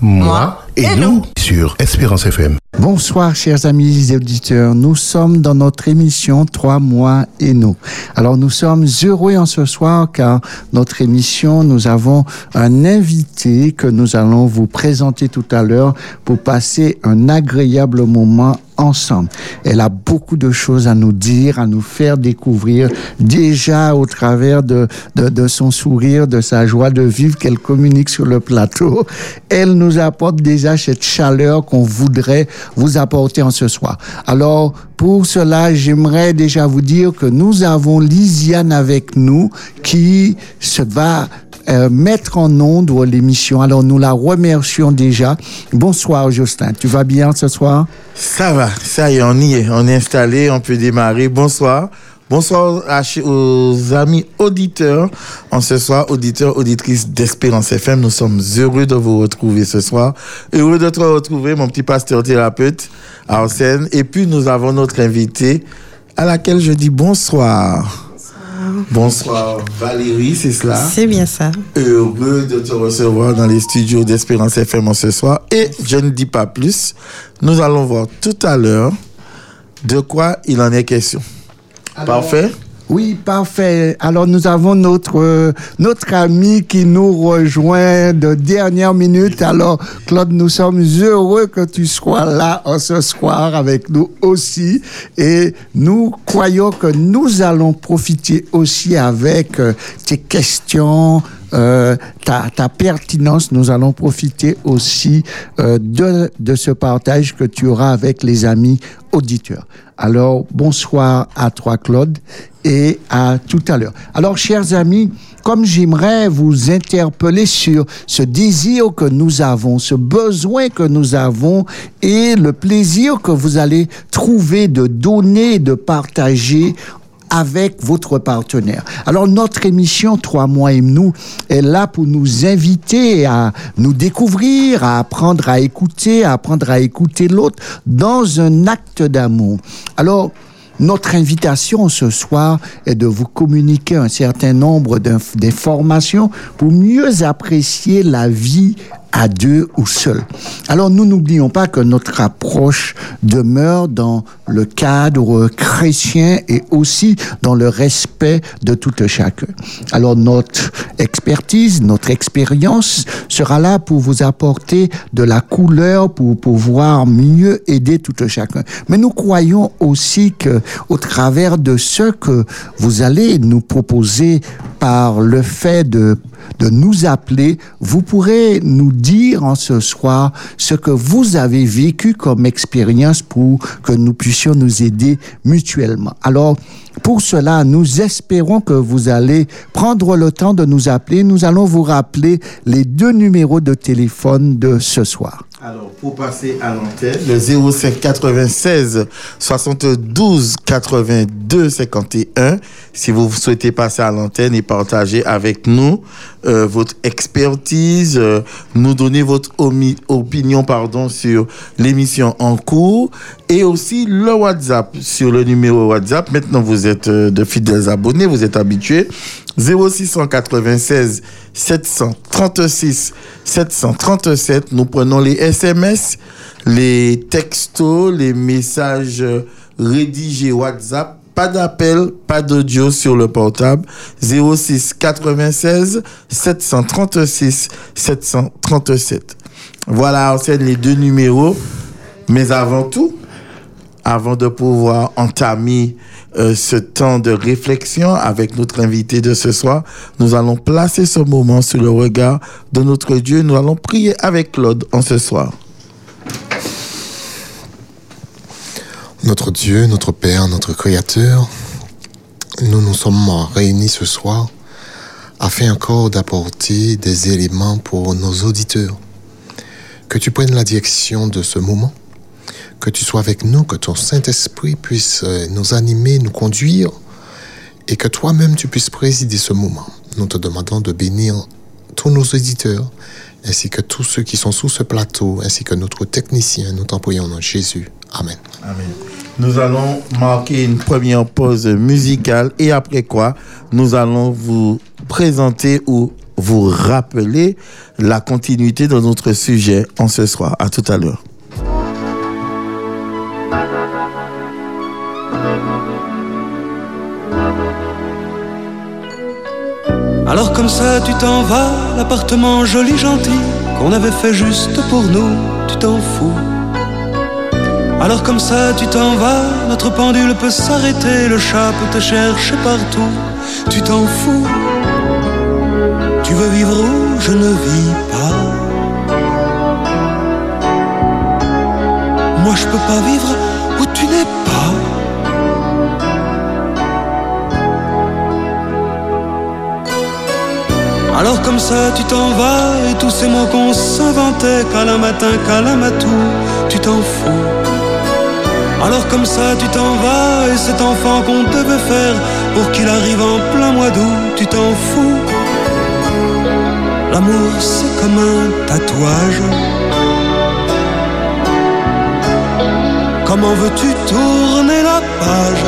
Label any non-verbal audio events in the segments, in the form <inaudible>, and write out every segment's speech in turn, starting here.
moi et, nous sur Espérance FM. Bonsoir chers amis et auditeurs, nous sommes dans notre émission Trois mois et nous. Alors nous sommes heureux en ce soir car notre émission, nous avons un invité que nous allons vous présenter tout à l'heure pour passer un agréable moment ensemble. Elle a beaucoup de choses à nous dire, à nous faire découvrir, déjà au travers de, de, de son sourire, de sa joie de vivre qu'elle communique sur le plateau. Elle nous apporte déjà cette chaleur qu'on voudrait vous apporter en ce soir. Alors, pour cela, j'aimerais déjà vous dire que nous avons Lisiane avec nous qui se va euh, mettre en onde l'émission. Alors nous la remercions déjà. Bonsoir Justin, tu vas bien ce soir? Ça va, ça y est, on y est, on est installé, on peut démarrer. Bonsoir. Bonsoir aux amis auditeurs. En ce soir, auditeurs, auditrices d'Espérance FM, nous sommes heureux de vous retrouver ce soir. Heureux de te retrouver, mon petit pasteur thérapeute, Arsène. Et puis, nous avons notre invité à laquelle je dis bonsoir. Bonsoir Valérie, c'est cela? C'est bien ça. Heureux de te recevoir dans les studios d'Espérance FM ce soir. Et je ne dis pas plus, nous allons voir tout à l'heure de quoi il en est question. Parfait. Oui, parfait. Alors nous avons notre euh, notre ami qui nous rejoint de dernière minute. Alors Claude, nous sommes heureux que tu sois là ce soir avec nous aussi et nous croyons que nous allons profiter aussi avec euh, tes questions, euh, ta, pertinence. Nous allons profiter aussi euh, de ce partage que tu auras avec les amis auditeurs. Alors, bonsoir à toi, Claude, et à tout à l'heure. Alors, chers amis, comme j'aimerais vous interpeller sur ce désir que nous avons, ce besoin que nous avons et le plaisir que vous allez trouver de donner, de partager avec votre partenaire. Alors notre émission Trois mois et nous est là pour nous inviter à nous découvrir, à apprendre à écouter, à apprendre à écouter l'autre dans un acte d'amour. Alors notre invitation ce soir est de vous communiquer un certain nombre d'informations pour mieux apprécier la vie à deux ou seul. Alors nous n'oublions pas que notre approche demeure dans le cadre chrétien et aussi dans le respect de tout chacun. Alors notre expertise, notre expérience sera là pour vous apporter de la couleur pour pouvoir mieux aider tout chacun. Mais nous croyons aussi que au travers de ce que vous allez nous proposer par le fait de de nous appeler, vous pourrez nous dire en ce soir ce que vous avez vécu comme expérience pour que nous puissions nous aider mutuellement. Alors, pour cela, nous espérons que vous allez prendre le temps de nous appeler. Nous allons vous rappeler les deux numéros de téléphone de ce soir. Alors, pour passer à l'antenne, le 05 96 72 82 51. Si vous souhaitez passer à l'antenne et partager avec nous euh, votre expertise, euh, nous donner votre opinion pardon, sur l'émission en cours et aussi le WhatsApp sur le numéro WhatsApp. Maintenant, vous êtes euh, de fidèles abonnés, vous êtes habitués. 0696 736 737. Nous prenons les SMS, les textos, les messages rédigés WhatsApp. Pas d'appel, pas d'audio sur le portable. 06 96 736 737. Voilà, c'est les deux numéros. Mais avant tout, avant de pouvoir entamer euh, ce temps de réflexion avec notre invité de ce soir, nous allons placer ce moment sous le regard de notre Dieu. Nous allons prier avec Claude en ce soir. Notre Dieu, notre Père, notre Créateur, nous nous sommes réunis ce soir afin encore d'apporter des éléments pour nos auditeurs. Que tu prennes la direction de ce moment que tu sois avec nous, que ton Saint-Esprit puisse euh, nous animer, nous conduire, et que toi-même tu puisses présider ce moment. Nous te demandons de bénir tous nos éditeurs, ainsi que tous ceux qui sont sous ce plateau, ainsi que notre technicien. Nous t'en prions Jésus. Amen. Amen. Nous allons marquer une première pause musicale et après quoi, nous allons vous présenter ou vous rappeler la continuité de notre sujet en ce soir. À tout à l'heure. Alors comme ça tu t'en vas, l'appartement joli gentil qu'on avait fait juste pour nous, tu t'en fous. Alors comme ça tu t'en vas, notre pendule peut s'arrêter, le chat peut te chercher partout, tu t'en fous. Tu veux vivre où? Je ne vis pas. Moi je peux pas vivre Alors comme ça tu t'en vas et tous ces mots qu'on s'inventait qu'à matin, qu'à matou, tu t'en fous. Alors comme ça tu t'en vas et cet enfant qu'on devait faire pour qu'il arrive en plein mois d'août, tu t'en fous. L'amour c'est comme un tatouage. Comment veux-tu tourner la page?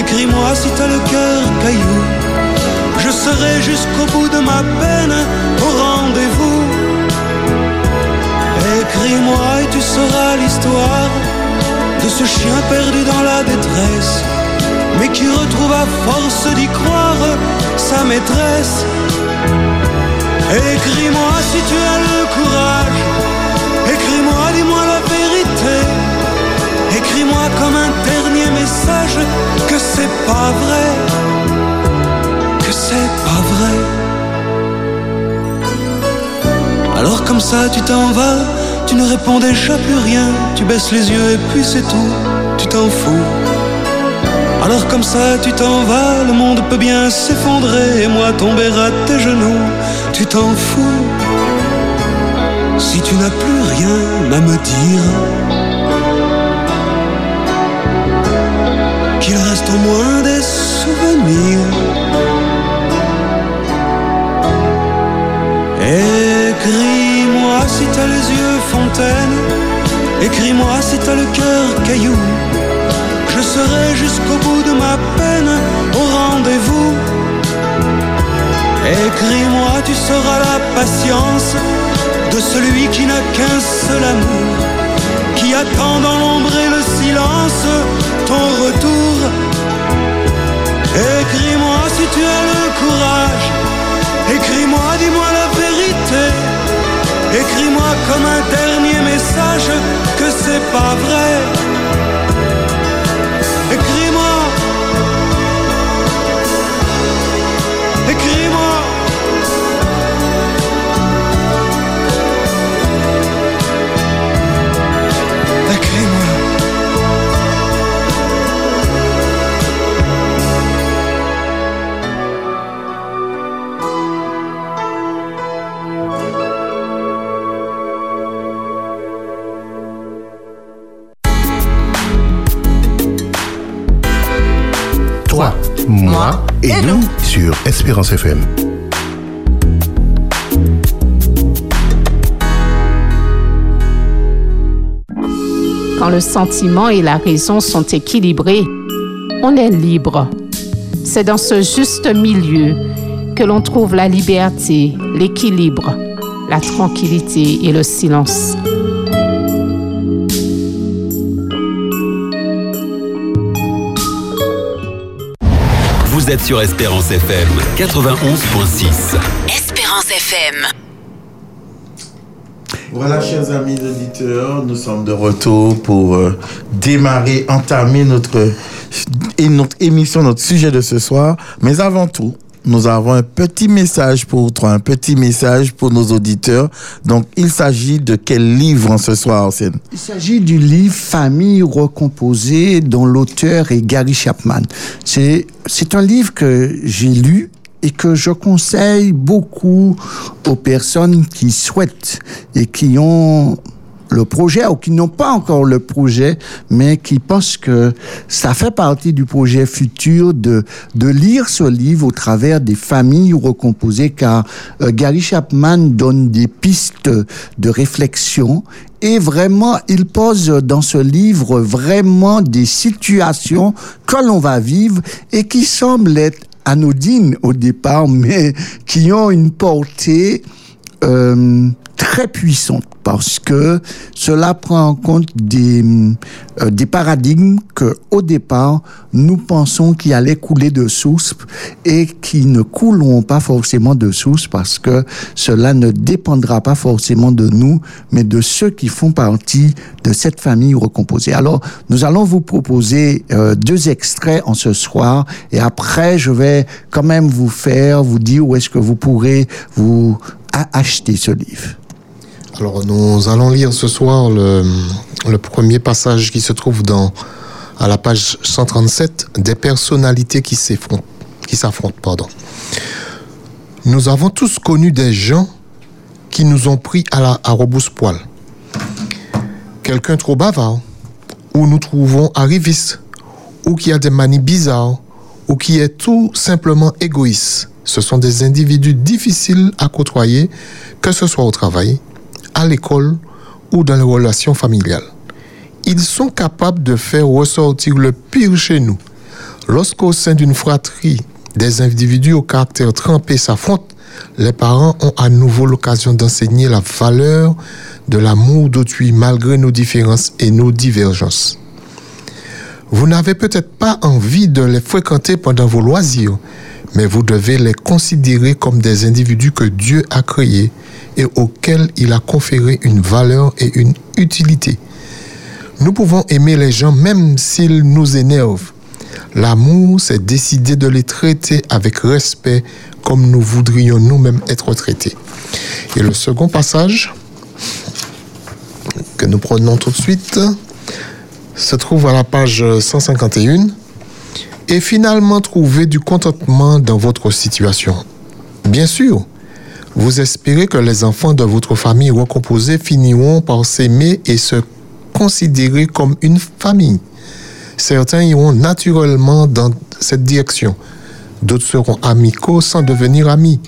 Écris-moi si t'as le cœur caillou. Je serai jusqu'au bout de ma peine au rendez-vous. Écris-moi et tu sauras l'histoire de ce chien perdu dans la détresse, mais qui retrouve à force d'y croire sa maîtresse. Écris-moi si tu as le courage, écris-moi, dis-moi la. Écris-moi comme un dernier message que c'est pas vrai, que c'est pas vrai. Alors comme ça tu t'en vas, tu ne réponds déjà plus rien, tu baisses les yeux et puis c'est tout, tu t'en fous. Alors comme ça tu t'en vas, le monde peut bien s'effondrer et moi tomber à tes genoux, tu t'en fous. Si tu n'as plus rien à me dire, au moins des souvenirs. Écris-moi si t'as les yeux fontaine, écris-moi si t'as le cœur caillou. Je serai jusqu'au bout de ma peine au rendez-vous. Écris-moi, tu sauras la patience de celui qui n'a qu'un seul amour, qui attend dans l'ombre et le silence ton retour. Écris-moi si tu as le courage, écris-moi, dis-moi la vérité. Écris-moi comme un dernier message que c'est pas vrai. Espérance FM. Quand le sentiment et la raison sont équilibrés, on est libre. C'est dans ce juste milieu que l'on trouve la liberté, l'équilibre, la tranquillité et le silence. Vous êtes sur Espérance FM 91.6. Espérance FM. Voilà, chers amis auditeurs, nous sommes de retour pour euh, démarrer, entamer notre, et notre émission, notre sujet de ce soir. Mais avant tout, nous avons un petit message pour toi, un petit message pour nos auditeurs. Donc, il s'agit de quel livre ce soir, Arsène? Il s'agit du livre Famille recomposée dont l'auteur est Gary Chapman. C'est, c'est un livre que j'ai lu et que je conseille beaucoup aux personnes qui souhaitent et qui ont le projet ou qui n'ont pas encore le projet, mais qui pensent que ça fait partie du projet futur de, de lire ce livre au travers des familles recomposées, car euh, Gary Chapman donne des pistes de réflexion et vraiment, il pose dans ce livre vraiment des situations que l'on va vivre et qui semblent être anodines au départ, mais qui ont une portée euh, très puissante parce que cela prend en compte des, euh, des paradigmes que au départ nous pensons qui allaient couler de source et qui ne couleront pas forcément de source parce que cela ne dépendra pas forcément de nous mais de ceux qui font partie de cette famille recomposée. Alors nous allons vous proposer euh, deux extraits en ce soir et après je vais quand même vous faire vous dire où est-ce que vous pourrez vous acheter ce livre. Alors, nous allons lire ce soir le, premier passage qui se trouve dans, à la page 137 des personnalités qui s'affrontent. Nous avons tous connu des gens qui nous ont pris à la à rebrousse-poil. Quelqu'un trop bavard, ou nous trouvons arriviste, ou qui a des manies bizarres, ou qui est tout simplement égoïste. Ce sont des individus difficiles à côtoyer, que ce soit au travail, à l'école ou dans les relations familiales. Ils sont capables de faire ressortir le pire chez nous. Lorsqu'au sein d'une fratrie, des individus au caractère trempé s'affrontent, les parents ont à nouveau l'occasion d'enseigner la valeur de l'amour d'autrui malgré nos différences et nos divergences. Vous n'avez peut-être pas envie de les fréquenter pendant vos loisirs, mais vous devez les considérer comme des individus que Dieu a créés et auxquels il a conféré une valeur et une utilité. Nous pouvons aimer les gens même s'ils nous énervent. L'amour, c'est décider de les traiter avec respect comme nous voudrions nous-mêmes être traités. Et le second passage que nous prenons tout de suite se trouve à la page 151 et finalement trouver du contentement dans votre situation. Bien sûr, vous espérez que les enfants de votre famille recomposée finiront par s'aimer et se considérer comme une famille. Certains iront naturellement dans cette direction. D'autres seront amicaux sans devenir amis.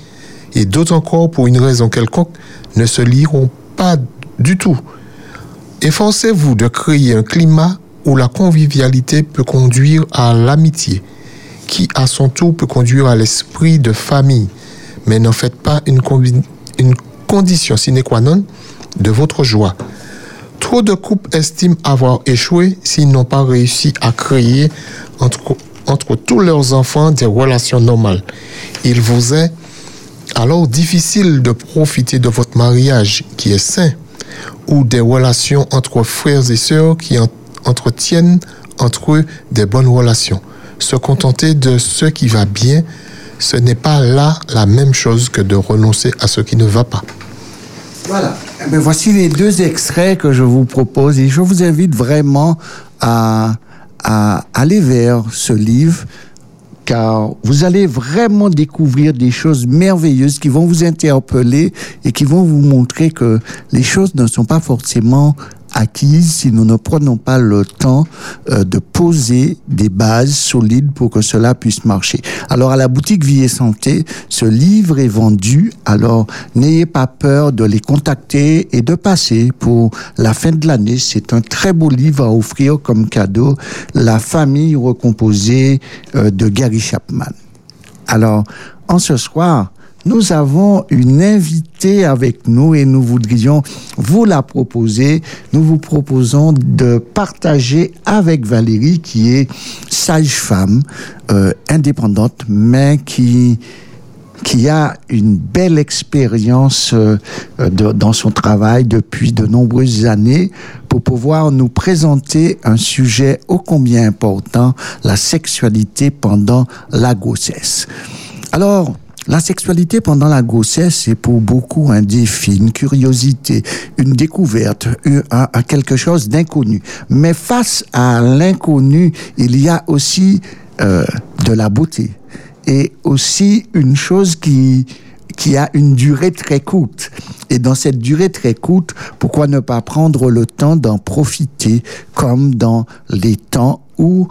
Et d'autres encore, pour une raison quelconque, ne se lieront pas du tout. Efforcez-vous de créer un climat où la convivialité peut conduire à l'amitié, qui à son tour peut conduire à l'esprit de famille. Mais n'en faites pas une, une condition sine qua non de votre joie. Trop de couples estiment avoir échoué s'ils n'ont pas réussi à créer entre, entre tous leurs enfants des relations normales. Il vous est alors difficile de profiter de votre mariage qui est sain ou des relations entre frères et sœurs qui en- entretiennent entre eux des bonnes relations. Se contenter de ce qui va bien, ce n'est pas là la même chose que de renoncer à ce qui ne va pas. Voilà. Eh bien, voici les deux extraits que je vous propose et je vous invite vraiment à, à aller vers ce livre car vous allez vraiment découvrir des choses merveilleuses qui vont vous interpeller et qui vont vous montrer que les choses ne sont pas forcément acquises si nous ne prenons pas le temps euh, de poser des bases solides pour que cela puisse marcher. Alors à la boutique Vie et Santé, ce livre est vendu, alors n'ayez pas peur de les contacter et de passer pour la fin de l'année. C'est un très beau livre à offrir comme cadeau, La famille recomposée euh, de Gary Chapman. Alors, en ce soir, nous avons une invitée avec nous et nous voudrions vous la proposer. Nous vous proposons de partager avec Valérie, qui est sage-femme, euh, indépendante, mais qui qui a une belle expérience euh, dans son travail depuis de nombreuses années pour pouvoir nous présenter un sujet ô combien important, la sexualité pendant la grossesse. Alors, la sexualité pendant la grossesse, c'est pour beaucoup un défi, une curiosité, une découverte, un quelque chose d'inconnu. Mais face à l'inconnu, il y a aussi euh, de la beauté et aussi une chose qui qui a une durée très courte. Et dans cette durée très courte, pourquoi ne pas prendre le temps d'en profiter comme dans les temps où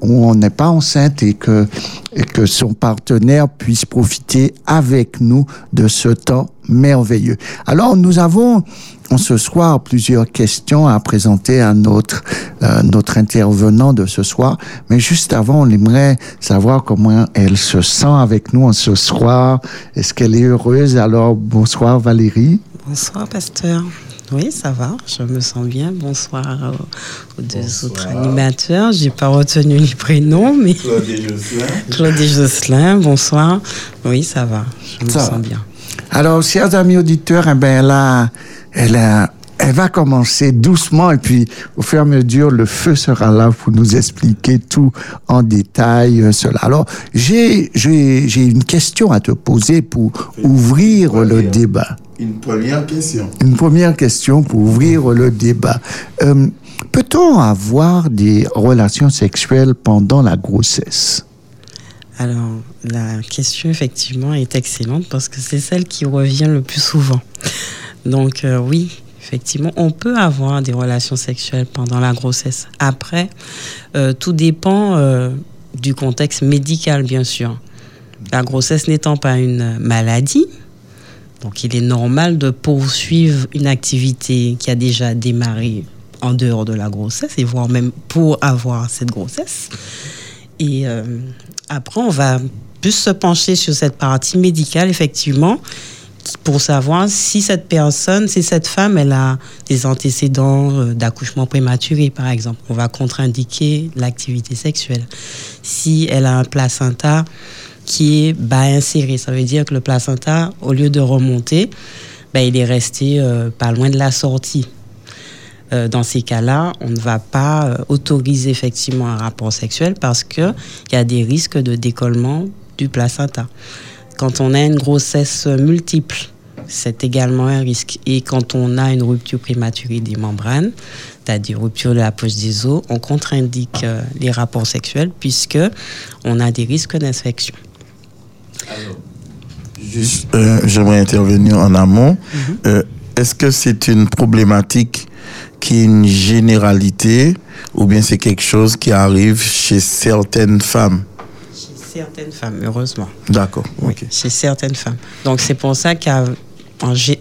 on n'est pas enceinte et que, et que son partenaire puisse profiter avec nous de ce temps merveilleux. Alors, nous avons en ce soir plusieurs questions à présenter à notre, euh, notre intervenant de ce soir. Mais juste avant, on aimerait savoir comment elle se sent avec nous en ce soir. Est-ce qu'elle est heureuse? Alors, bonsoir Valérie. Bonsoir, pasteur. Oui, ça va, je me sens bien. Bonsoir aux, aux deux Bonsoir. autres animateurs. J'ai pas retenu les prénoms, mais Claude et Jocelyn. <laughs> Claude et Jocelyn, bonsoir. Oui, ça va, je me Ça sens va. bien. Alors, chers amis auditeurs, eh ben là, elle, a- elle va commencer doucement et puis au fur et à mesure, le feu sera là pour nous expliquer tout en détail euh, cela. Alors, j'ai j'ai j'ai une question à te poser pour ouvrir le débat. Une première question. Une première question pour ouvrir le débat. Euh, Peut-on avoir des relations sexuelles pendant la grossesse? Alors, la question, effectivement, est excellente parce que c'est celle qui revient le plus souvent. Donc, euh, oui, effectivement, on peut avoir des relations sexuelles pendant la grossesse. Après, euh, tout dépend euh, du contexte médical, bien sûr. La grossesse n'étant pas une maladie, donc il est normal de poursuivre une activité qui a déjà démarré en dehors de la grossesse et voire même pour avoir cette grossesse. Et après, on va plus se pencher sur cette partie médicale, effectivement, pour savoir si cette personne, si cette femme, elle a des antécédents euh, d'accouchement prématuré, par exemple. On va contre-indiquer l'activité sexuelle. Si elle a un placenta qui est bas inséré, ça veut dire que le placenta, au lieu de remonter, ben, il est resté euh, pas loin de la sortie. Euh, dans ces cas-là, on ne va pas autoriser effectivement un rapport sexuel parce qu'il y a des risques de décollement du placenta. Quand on a une grossesse multiple, c'est également un risque. Et quand on a une rupture prématurée des membranes, c'est-à-dire rupture de la poche des os, on contre-indique euh, les rapports sexuels puisque on a des risques d'infection. Juste, euh, j'aimerais intervenir en amont. Euh, Est-ce que c'est une problématique qui est une généralité ou bien c'est quelque chose qui arrive chez certaines femmes? Certaines femmes, heureusement. D'accord. Oui, chez certaines femmes. Donc c'est pour ça qu'en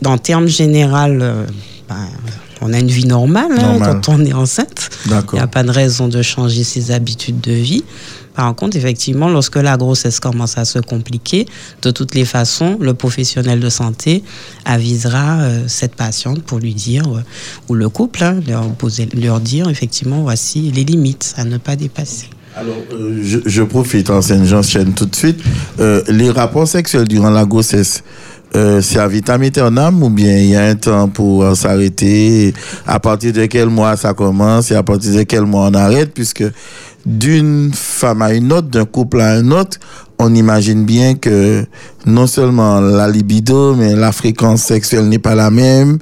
en termes général, euh, ben, on a une vie normale, hein, Normale. quand on est enceinte. Il n'y a pas de raison de changer ses habitudes de vie. Par contre, effectivement, lorsque la grossesse commence à se compliquer, de toutes les façons, le professionnel de santé avisera euh, cette patiente pour lui dire, euh, ou le couple, hein, leur, poser, leur dire effectivement, voici les limites à ne pas dépasser. Alors, euh, je, je profite, enseigne, j'enchaîne tout de suite. Euh, les rapports sexuels durant la grossesse, euh, c'est à vitam aeternam ou bien il y a un temps pour euh, s'arrêter? À partir de quel mois ça commence et à partir de quel mois on arrête? Puisque d'une femme à une autre, d'un couple à un autre, on imagine bien que non seulement la libido, mais la fréquence sexuelle n'est pas la même.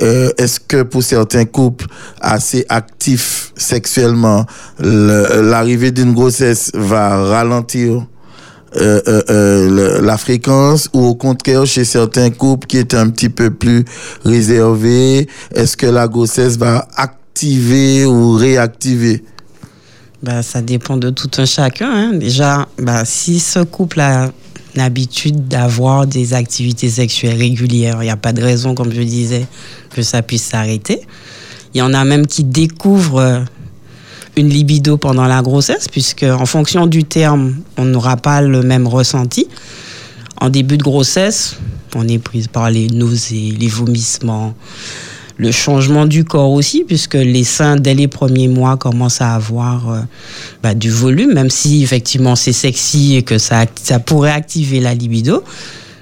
Euh, Est-ce que pour certains couples assez actifs sexuellement, le- l'arrivée d'une grossesse va ralentir euh, euh, la fréquence? Ou au contraire chez certains couples qui étaient un petit peu plus réservés, est-ce que la grossesse va activer ou réactiver? Bah, ça dépend de tout un chacun. hein. Déjà, bah, si ce couple a l'habitude d'avoir des activités sexuelles régulières, il n'y a pas de raison, comme je disais, que ça puisse s'arrêter. Il y en a même qui découvrent euh, une libido pendant la grossesse, puisque en fonction du terme, on n'aura pas le même ressenti. En début de grossesse, on est prise par les nausées, les vomissements, le changement du corps aussi, puisque les seins, dès les premiers mois, commencent à avoir euh, bah, du volume, même si effectivement c'est sexy et que ça, pourrait activer la libido.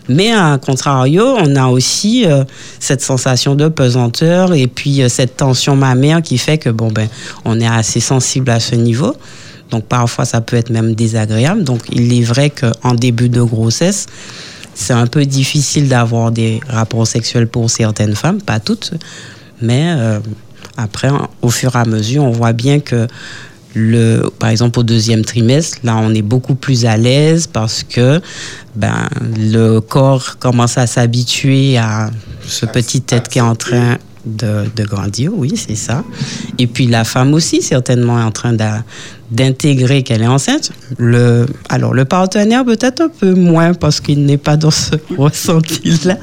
Mais à contrario, on a aussi euh, cette sensation de pesanteur et puis euh, cette tension mammaire qui fait que bon ben on est assez sensible à ce niveau. Donc parfois ça peut être même désagréable. Donc il est vrai qu'en début de grossesse, c'est un peu difficile d'avoir des rapports sexuels pour certaines femmes, pas toutes, mais euh, après, au fur et à mesure, on voit bien que le, par exemple, au deuxième trimestre, là, on est beaucoup plus à l'aise parce que ben, le corps commence à s'habituer à ce petit être qui est en train de, de grandir, oui, c'est ça. Et puis la femme aussi, certainement, est en train d'a- d'intégrer qu'elle est enceinte. Le, alors, le partenaire, peut-être un peu moins parce qu'il n'est pas dans ce <laughs> ressenti-là.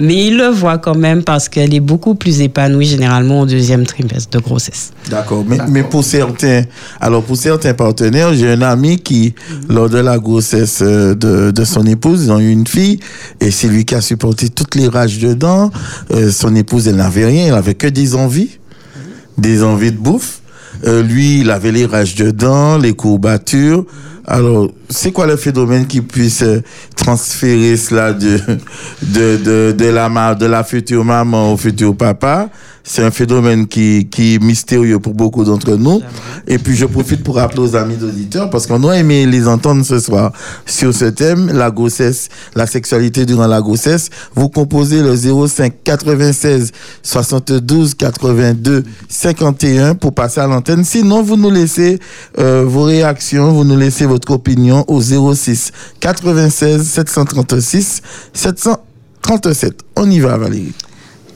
Mais il le voit quand même parce qu'elle est beaucoup plus épanouie généralement au deuxième trimestre de grossesse. D'accord, mais, mais pour certains, alors pour certains partenaires, j'ai un ami qui, lors de la grossesse euh, de, de son épouse, ils ont eu une fille, et c'est lui qui a supporté toutes les rages dedans. Euh, son épouse, elle n'avait rien, elle avait que des envies, des envies de bouffe. Euh, lui, il avait les rages dedans, les courbatures. Alors, c'est quoi le phénomène qui puisse euh, transférer cela de, de, de, de, la, de la future maman au futur papa? C'est un phénomène qui, qui est mystérieux pour beaucoup d'entre nous. Et puis, je profite pour rappeler aux amis auditeurs, parce qu'on aurait aimé les entendre ce soir sur ce thème, la grossesse, la sexualité durant la grossesse. Vous composez le 05 96 72 82 51 pour passer à l'antenne. Sinon, vous nous laissez euh, vos réactions, vous nous laissez votre opinion au 06 96 736 737. On y va, Valérie.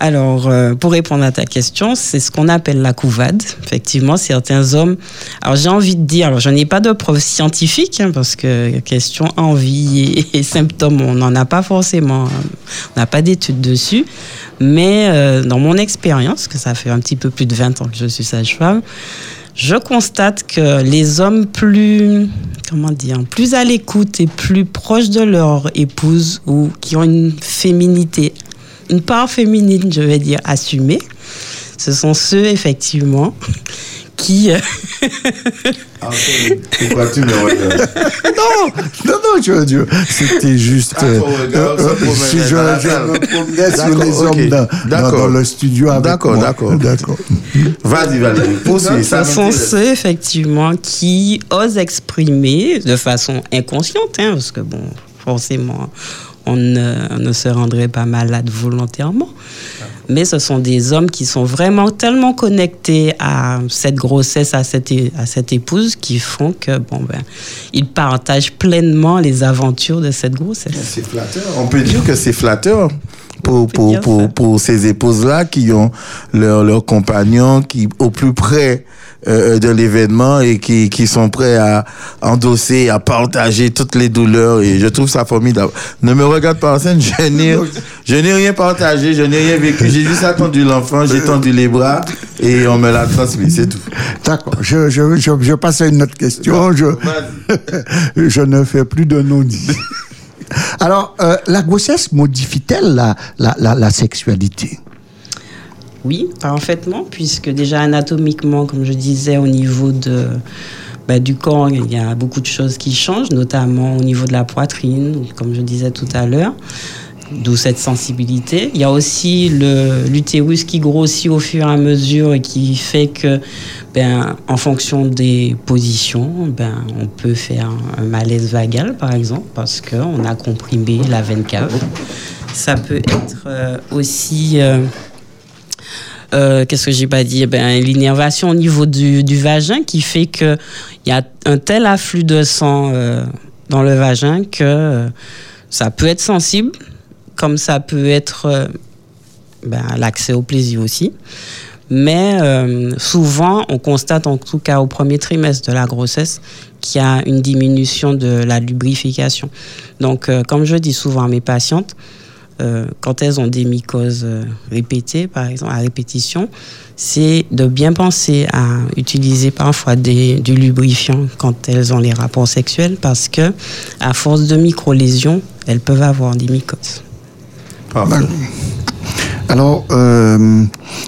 Alors, euh, pour répondre à ta question, c'est ce qu'on appelle la couvade. Effectivement, certains hommes. Alors, j'ai envie de dire, alors, je n'ai pas de preuves scientifiques, hein, parce que question envie et, symptômes, on n'en a pas forcément. On n'a pas d'études dessus. Mais euh, dans mon expérience, que ça fait un petit peu plus de 20 ans que je suis sage-femme, je constate que les hommes plus, comment dire, plus à l'écoute et plus proches de leur épouse ou qui ont une féminité, une part féminine, je vais dire, assumée, ce sont ceux, effectivement, qui... <laughs> euh, Pourquoi tu me regardes <laughs> Non, non, non, je, je- c'était juste. Ah, euh, si je, me promenais sur D'accord, les hommes dans, dans, D'accord. dans le studio avec D'accord, moi. d'accord. D'accord. Vas-y, Valérie, poursuis. ça Ce sont ceux, effectivement, qui osent exprimer de façon inconsciente, hein, parce que, bon, forcément, on ne, on ne se rendrait pas malade volontairement. Mais ce sont des hommes qui sont vraiment tellement connectés à cette grossesse, à cette, à cette épouse, qui font que, bon, ben, ils partagent pleinement les aventures de cette grossesse. C'est flatteur. On peut dire que c'est flatteur pour, pour, pour, pour ces épouses-là qui ont leur, leur compagnon qui au plus près euh, de l'événement et qui, qui sont prêts à endosser, à partager toutes les douleurs et je trouve ça formidable. Ne me regarde pas en scène, je <laughs> n'ai, je n'ai rien partagé, je n'ai rien vécu, j'ai juste attendu l'enfant, j'ai tendu les bras et on me l'a transmis, c'est tout. D'accord. Je, je, je, je passe à une autre question. Je, <laughs> je ne fais plus de non-dits. <laughs> Alors, euh, la grossesse modifie-t-elle la, la, sexualité? Oui, parfaitement, puisque déjà anatomiquement, comme je disais, au niveau de, bah, du corps, il y a beaucoup de choses qui changent, notamment au niveau de la poitrine, comme je disais tout à l'heure, d'où cette sensibilité. Il y a aussi l'utérus qui grossit au fur et à mesure et qui fait que, ben, en fonction des positions, ben, on peut faire un malaise vagal, par exemple, parce qu'on a comprimé la veine cave. Ça peut être euh, aussi... euh, euh, qu'est-ce que j'ai pas dit? Ben, L'innervation au niveau du, du vagin qui fait qu'il y a un tel afflux de sang dans le vagin que ça peut être sensible, comme ça peut être euh, ben, l'accès au plaisir aussi. Mais euh, souvent, on constate en tout cas au premier trimestre de la grossesse qu'il y a une diminution de la lubrification. Donc, euh, comme je dis souvent à mes patientes, quand elles ont des mycoses répétées, par exemple, à répétition, c'est de bien penser à utiliser parfois du lubrifiant quand elles ont les rapports sexuels parce que, à force de micro-lésions, elles peuvent avoir des mycoses. Parfait. Alors, euh,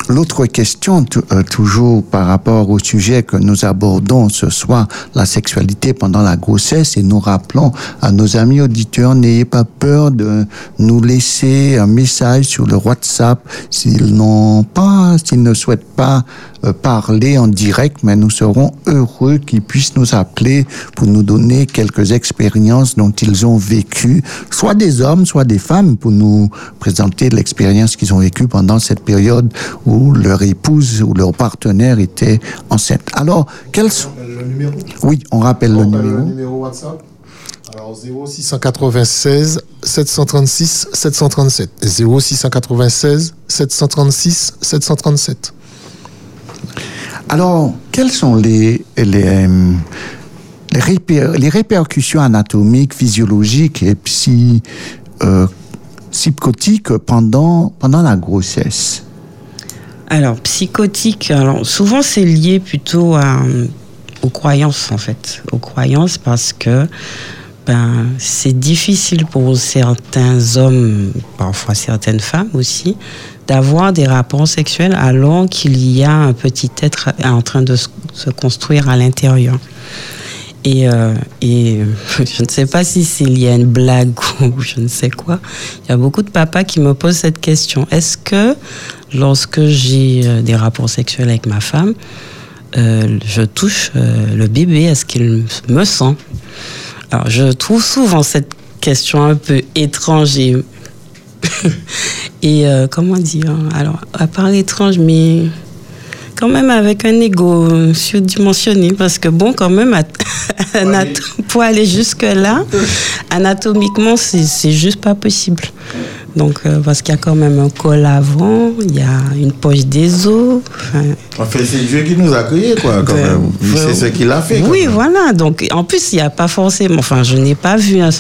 l'autre question, euh, toujours par rapport au sujet que nous abordons ce soir, la sexualité pendant la grossesse, et nous rappelons à nos amis auditeurs, n'ayez pas peur de nous laisser un message sur le WhatsApp s'ils n'ont pas, s'ils ne souhaitent pas euh, parler en direct, mais nous serons heureux qu'ils puissent nous appeler pour nous donner quelques expériences dont ils ont vécu, soit des hommes, soit des femmes, pour nous présenter l'expérience qu'ils ont vécue pendant cette période où leur épouse ou leur partenaire était enceinte. Alors, quels sont... Le numéro Oui, on rappelle le numéro. numéro WhatsApp Alors 0696 736 737. 0696 736 737. Alors, quelles sont les, les, les, réper- les répercussions anatomiques, physiologiques et psy, euh, psychotiques pendant, pendant la grossesse Alors, psychotique, alors souvent c'est lié plutôt à, aux croyances en fait. Aux croyances parce que ben, c'est difficile pour certains hommes, parfois certaines femmes aussi, d'avoir des rapports sexuels alors qu'il y a un petit être en train de se construire à l'intérieur. Et, euh, et <laughs> je ne sais pas si c'est lié à une blague <laughs> ou je ne sais quoi. Il y a beaucoup de papas qui me posent cette question. Est-ce que lorsque j'ai euh, des rapports sexuels avec ma femme, euh, je touche euh, le bébé Est-ce qu'il me sent? Alors je trouve souvent cette question un peu étrange et, <laughs> et euh, comment dire Alors à part étrange, mais quand même avec un ego surdimensionné parce que bon quand même <laughs> pour aller jusque là <laughs> anatomiquement c'est c'est juste pas possible donc euh, parce qu'il y a quand même un col avant il y a une poche des os enfin, En fait, c'est Dieu qui nous a créés, quoi, quand Ben, même. C'est ce qu'il a fait. oui, voilà. Donc, en plus, il n'y a pas forcément. Enfin, je n'ai pas vu un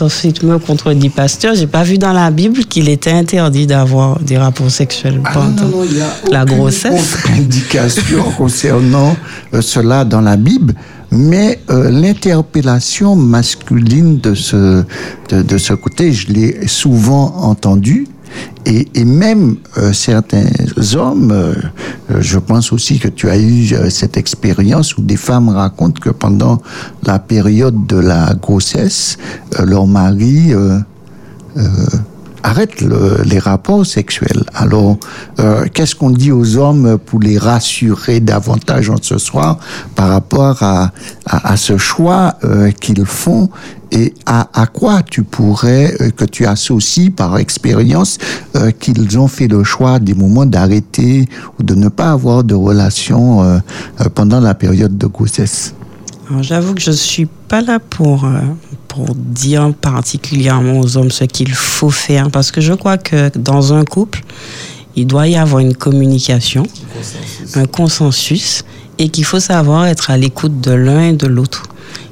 me contredit pasteur. J'ai pas vu dans la Bible qu'il était interdit d'avoir des rapports sexuels Ah pendant il y a la aucune grossesse. contre-indication concernant euh, cela dans la Bible, mais euh, l'interpellation masculine de ce, de, de ce côté, je l'ai souvent entendu. Et, et même euh, certains hommes, euh, euh, je pense aussi que tu as eu euh, cette expérience où des femmes racontent que pendant la période de la grossesse, euh, leur mari arrête le- les rapports sexuels. Alors, euh, qu'est-ce qu'on dit aux hommes pour les rassurer davantage en ce soir par rapport à, à, à ce choix euh, qu'ils font et à, à quoi tu pourrais, euh, que tu associes par expérience, euh, qu'ils ont fait le choix des moments d'arrêter ou de ne pas avoir de relation euh, euh, pendant la période de grossesse? J'avoue que je suis pas là pour, euh, pour dire particulièrement aux hommes ce qu'il faut faire, parce que je crois que dans un couple, il doit y avoir une communication, un consensus, et qu'il faut savoir être à l'écoute de l'un et de l'autre.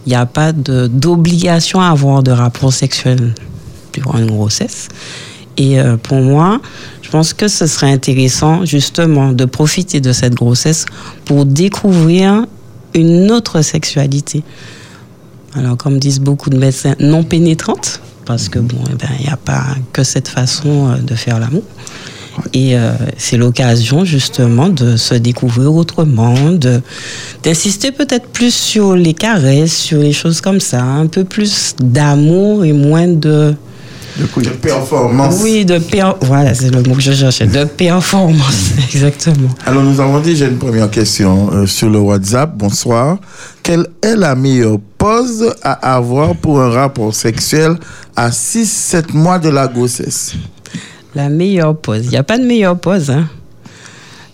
Il n'y a pas d'obligation à avoir de rapports sexuels durant une grossesse. Et euh, pour moi, je pense que ce serait intéressant justement de profiter de cette grossesse pour découvrir une autre sexualité. Alors, comme disent beaucoup de médecins, non pénétrante, parce que bon, eh ben, il n'y a pas que cette façon euh, de faire l'amour. Et euh, c'est l'occasion justement de se découvrir autrement, d'insister peut-être plus sur les caresses, sur les choses comme ça, un peu plus d'amour et moins de De performance. oui de per... voilà c'est le mot que je cherchais de performance <laughs> exactement. Alors, nous avons déjà une première question euh, sur le WhatsApp. Bonsoir. Quelle est la meilleure pause à avoir pour un rapport sexuel à 6-7 mois de la grossesse? La meilleure pause. Il n'y a pas de meilleure pause. hein.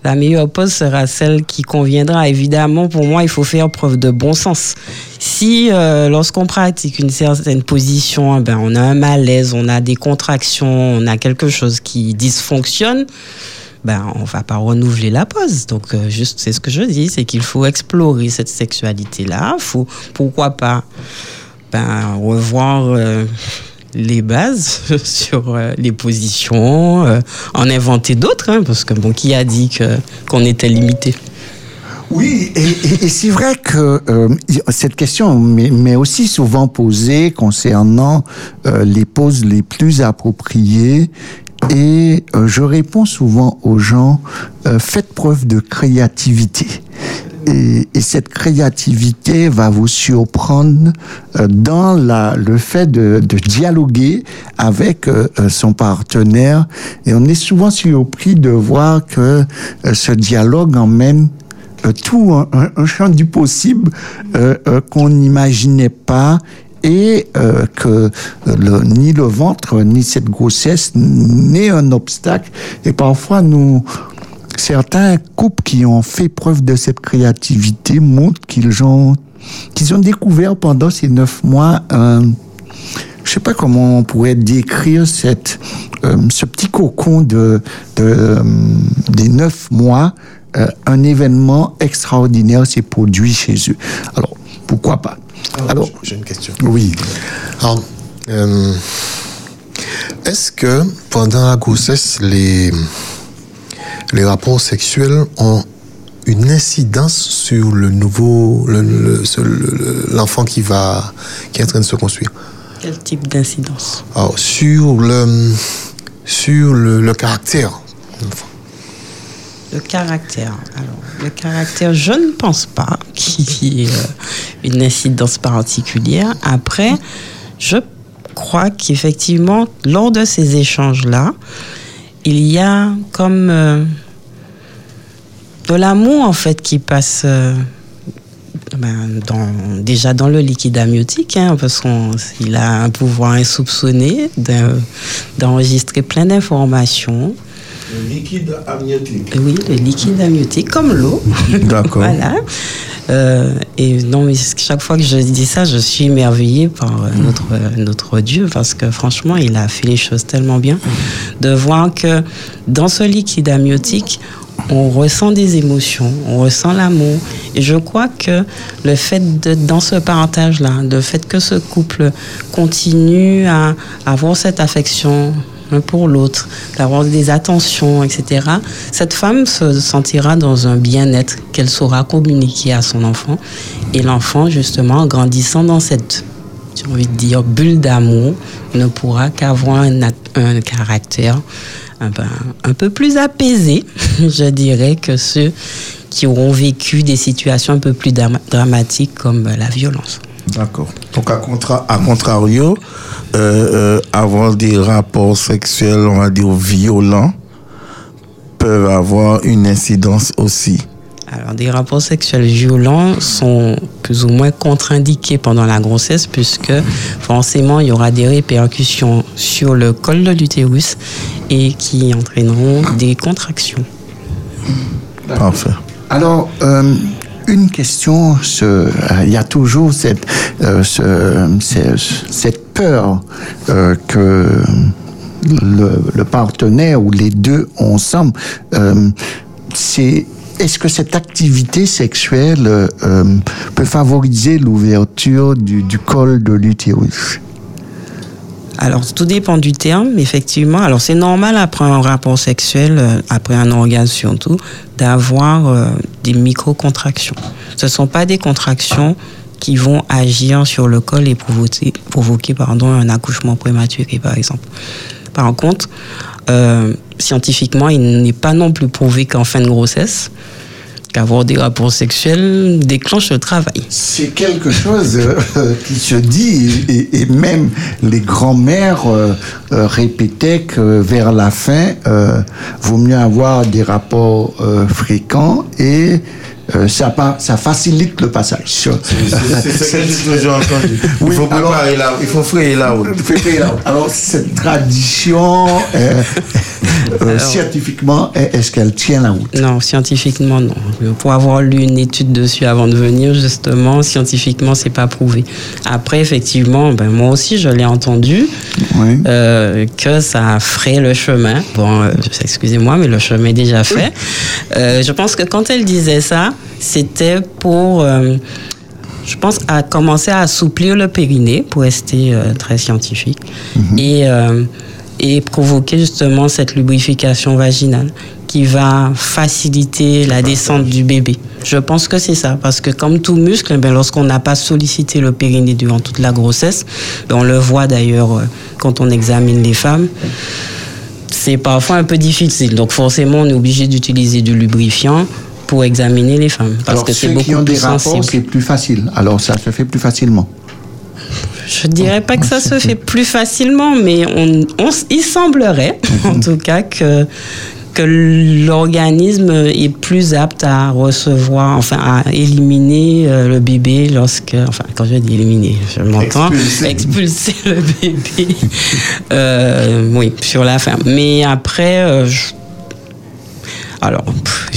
La meilleure pause sera celle qui conviendra. Évidemment, pour moi, il faut faire preuve de bon sens. Si, euh, lorsqu'on pratique une certaine position, eh ben, on a un malaise, on a des contractions, on a quelque chose qui dysfonctionne, ben, on va pas renouveler la pause. Donc, euh, juste, c'est ce que je dis, c'est qu'il faut explorer cette sexualité-là. Faut, pourquoi pas, ben, revoir euh, les bases <laughs> sur euh, les positions, euh, en inventer d'autres, hein, parce que bon, qui a dit qu'on était limité? Oui, et, c'est vrai que euh, cette question m'est aussi souvent posée concernant les poses les plus appropriées. Et je réponds souvent aux gens, faites preuve de créativité. Et, et cette créativité va vous surprendre euh, dans le fait de, dialoguer avec euh, euh, son partenaire. Et on est souvent surpris de voir que ce dialogue emmène tout un, champ du possible qu'on n'imaginait pas et que ni le ventre ni cette grossesse n'est un obstacle et parfois nous certains couples qui ont fait preuve de cette créativité montrent qu'ils ont, qu'ils ont découvert pendant ces neuf mois un, je sais pas comment on pourrait décrire cette, euh, ce petit cocon de, de euh, des neuf mois, euh, un événement extraordinaire s'est produit chez eux. Alors, pourquoi pas? Alors, j'ai une question. oui. Alors, euh, est-ce que pendant la grossesse, les, les rapports sexuels ont une incidence sur le nouveau, le- le- l'enfant qui va, qui est en train de se construire Quel type d'incidence? Alors, sur le, sur le, le caractère. Le caractère. Alors, le caractère, je ne pense pas qu'il y ait euh, une incidence particulière. Après, je crois qu'effectivement, lors de ces échanges-là, il y a comme euh, de l'amour en fait qui passe euh, ben, dans- déjà dans le liquide amniotique, hein, parce qu'il a un pouvoir insoupçonné de- d'enregistrer plein d'informations. Le liquide amniotique. Oui, le liquide amniotique, comme l'eau. D'accord. <laughs> voilà. Euh, et non, mais chaque fois que je dis ça, je suis émerveillée par euh, notre, euh, notre Dieu, parce que franchement, il a fait les choses tellement bien. De voir que dans ce liquide amniotique, on ressent des émotions, on ressent l'amour. Et je crois que le fait de, dans ce partage-là, le fait que ce couple continue à avoir cette affection l'un pour l'autre, d'avoir des attentions, etc. Cette femme se sentira dans un bien-être qu'elle saura communiquer à son enfant. Et l'enfant, justement, en grandissant dans cette, j'ai envie de dire, bulle d'amour, ne pourra qu'avoir un, caractère un, ben, un peu plus apaisé, <laughs> je dirais, que ceux qui auront vécu des situations un peu plus dram- dramatiques comme euh, la violence. D'accord. Donc, à, contra à contrario, euh, euh, avoir des rapports sexuels, on va dire, violents, peuvent avoir une incidence aussi. Alors, des rapports sexuels violents sont plus ou moins contre-indiqués pendant la grossesse, puisque forcément, il y aura des répercussions sur le col de l'utérus et qui entraîneront des contractions. Parfait. Alors, euh, une question, euh, il y a toujours cette, euh, peur euh, que le, partenaire ou les deux ensemble, c'est est-ce que cette activité sexuelle peut favoriser l'ouverture du col de l'utérus? Alors, tout dépend du terme, effectivement. Alors, c'est normal après un rapport sexuel, euh, après un orgasme surtout, d'avoir euh, des micro-contractions. Ce ne sont pas des contractions qui vont agir sur le col et provoquer, provoquer pardon, un accouchement prématuré, par exemple. Par contre, euh, scientifiquement, il n'est pas non plus prouvé qu'en fin de grossesse, qu'avoir des rapports sexuels déclenche le travail. C'est quelque chose euh, <laughs> qui se dit, et, même les grands-mères euh, euh, répétaient que vers la fin, euh, vaut mieux avoir des rapports fréquents et euh, ça, pa- ça facilite le passage. C'est ce que j'ai <laughs> toujours entendu. Il faut alors- préparer la, il faut frayer la route. Alors, cette tradition, euh, euh, Alors- scientifiquement, est-ce qu'elle tient la route? Non, scientifiquement, non. Pour avoir lu une étude dessus avant de venir, justement, scientifiquement, c'est pas prouvé. Après, effectivement, ben, moi aussi, je l'ai entendu, Oui. euh, que ça ferait le chemin. Bon, euh, excusez-moi, mais le chemin est déjà fait. Euh, je pense que quand elle disait ça, c'était pour... euh, je pense à commencer à assouplir le périnée pour rester euh, très scientifique et, euh, et provoquer justement cette lubrification vaginale qui va faciliter la descente du bébé. Je pense que c'est ça, parce que comme tout muscle, ben, lorsqu'on n'a pas sollicité le périnée durant toute la grossesse, ben, on le voit d'ailleurs quand on examine les femmes, c'est parfois un peu difficile. Donc forcément, on est obligé d'utiliser du lubrifiant pour examiner les femmes, parce Alors, que c'est ceux qui beaucoup ont plus des rapports, sensible. c'est plus facile. Alors, ça se fait plus facilement. Je dirais pas que ça se fait plus facilement, mais on, on il semblerait, en tout cas, que, que l'organisme est plus apte à recevoir, enfin, à éliminer euh, le bébé lorsque, enfin, quand je dis éliminer, je m'entends, Expulser. expulser le bébé, <laughs> euh, oui, sur la fin. Mais après, euh, je- Alors,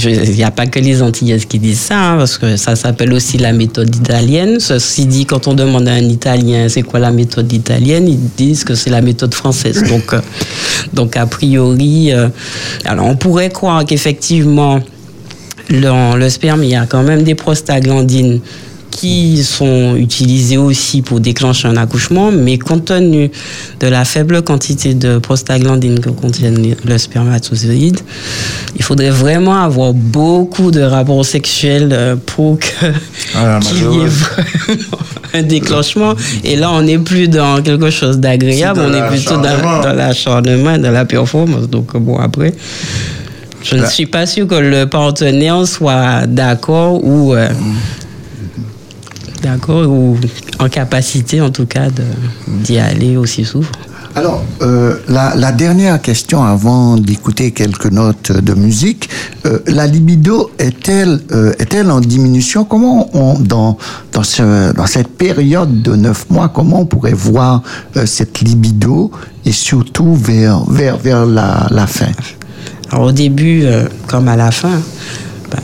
il n'y a pas que les Antillaises qui disent ça, hein, parce que ça s'appelle aussi la méthode italienne. Ceci dit, quand on demande à un Italien c'est quoi la méthode italienne, ils disent que c'est la méthode française. Donc, euh, donc a priori, euh, alors on pourrait croire qu'effectivement, dans le sperme, il y a quand même des prostaglandines qui sont utilisées aussi pour déclencher un accouchement, mais compte tenu de la faible quantité de prostaglandines que contiennent le spermatozoïde, il faudrait vraiment avoir beaucoup de rapports sexuels euh, pour que Ah, <laughs> qu'il y ait vraiment un déclenchement. Et là, on n'est plus dans quelque chose d'agréable, on est plutôt dans, dans l'acharnement, dans la performance. Donc, bon, après, je ne suis pas sûr que le partenaire soit d'accord ou. euh, D'accord, ou en capacité en tout cas d'y aller aussi souvent. Alors, euh, la, la dernière question avant d'écouter quelques notes de musique, euh, la libido est-elle euh, est-elle en diminution? Comment on dans dans, ce, dans cette période de neuf mois, comment on pourrait voir cette libido et surtout vers vers vers la, la fin? Alors au début, comme à la fin,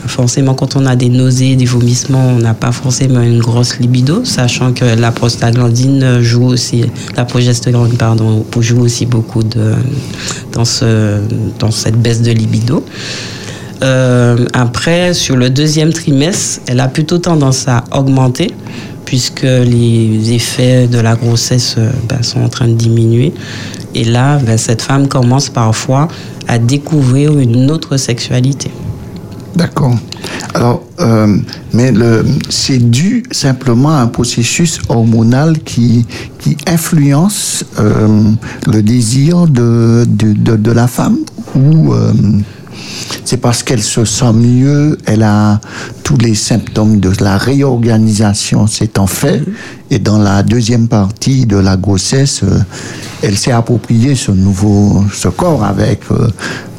forcément quand on a des nausées, des vomissements, on n'a pas forcément une grosse libido, sachant que la prostaglandine joue aussi, la progestérone joue aussi beaucoup dans cette baisse de libido. Euh, après, sur le deuxième trimestre, elle a plutôt tendance à augmenter puisque les effets de la grossesse euh, ben, sont en train de diminuer. Et là, ben, cette femme commence parfois à découvrir une autre sexualité. D'accord. Alors, euh, mais c'est dû simplement à un processus hormonal qui, qui influence euh, le désir de la femme ou euh, c'est parce qu'elle se sent mieux, elle a tous les symptômes de la réorganisation s'étant fait et dans la deuxième partie de la grossesse, euh, elle s'est approprié ce nouveau ce corps avec euh,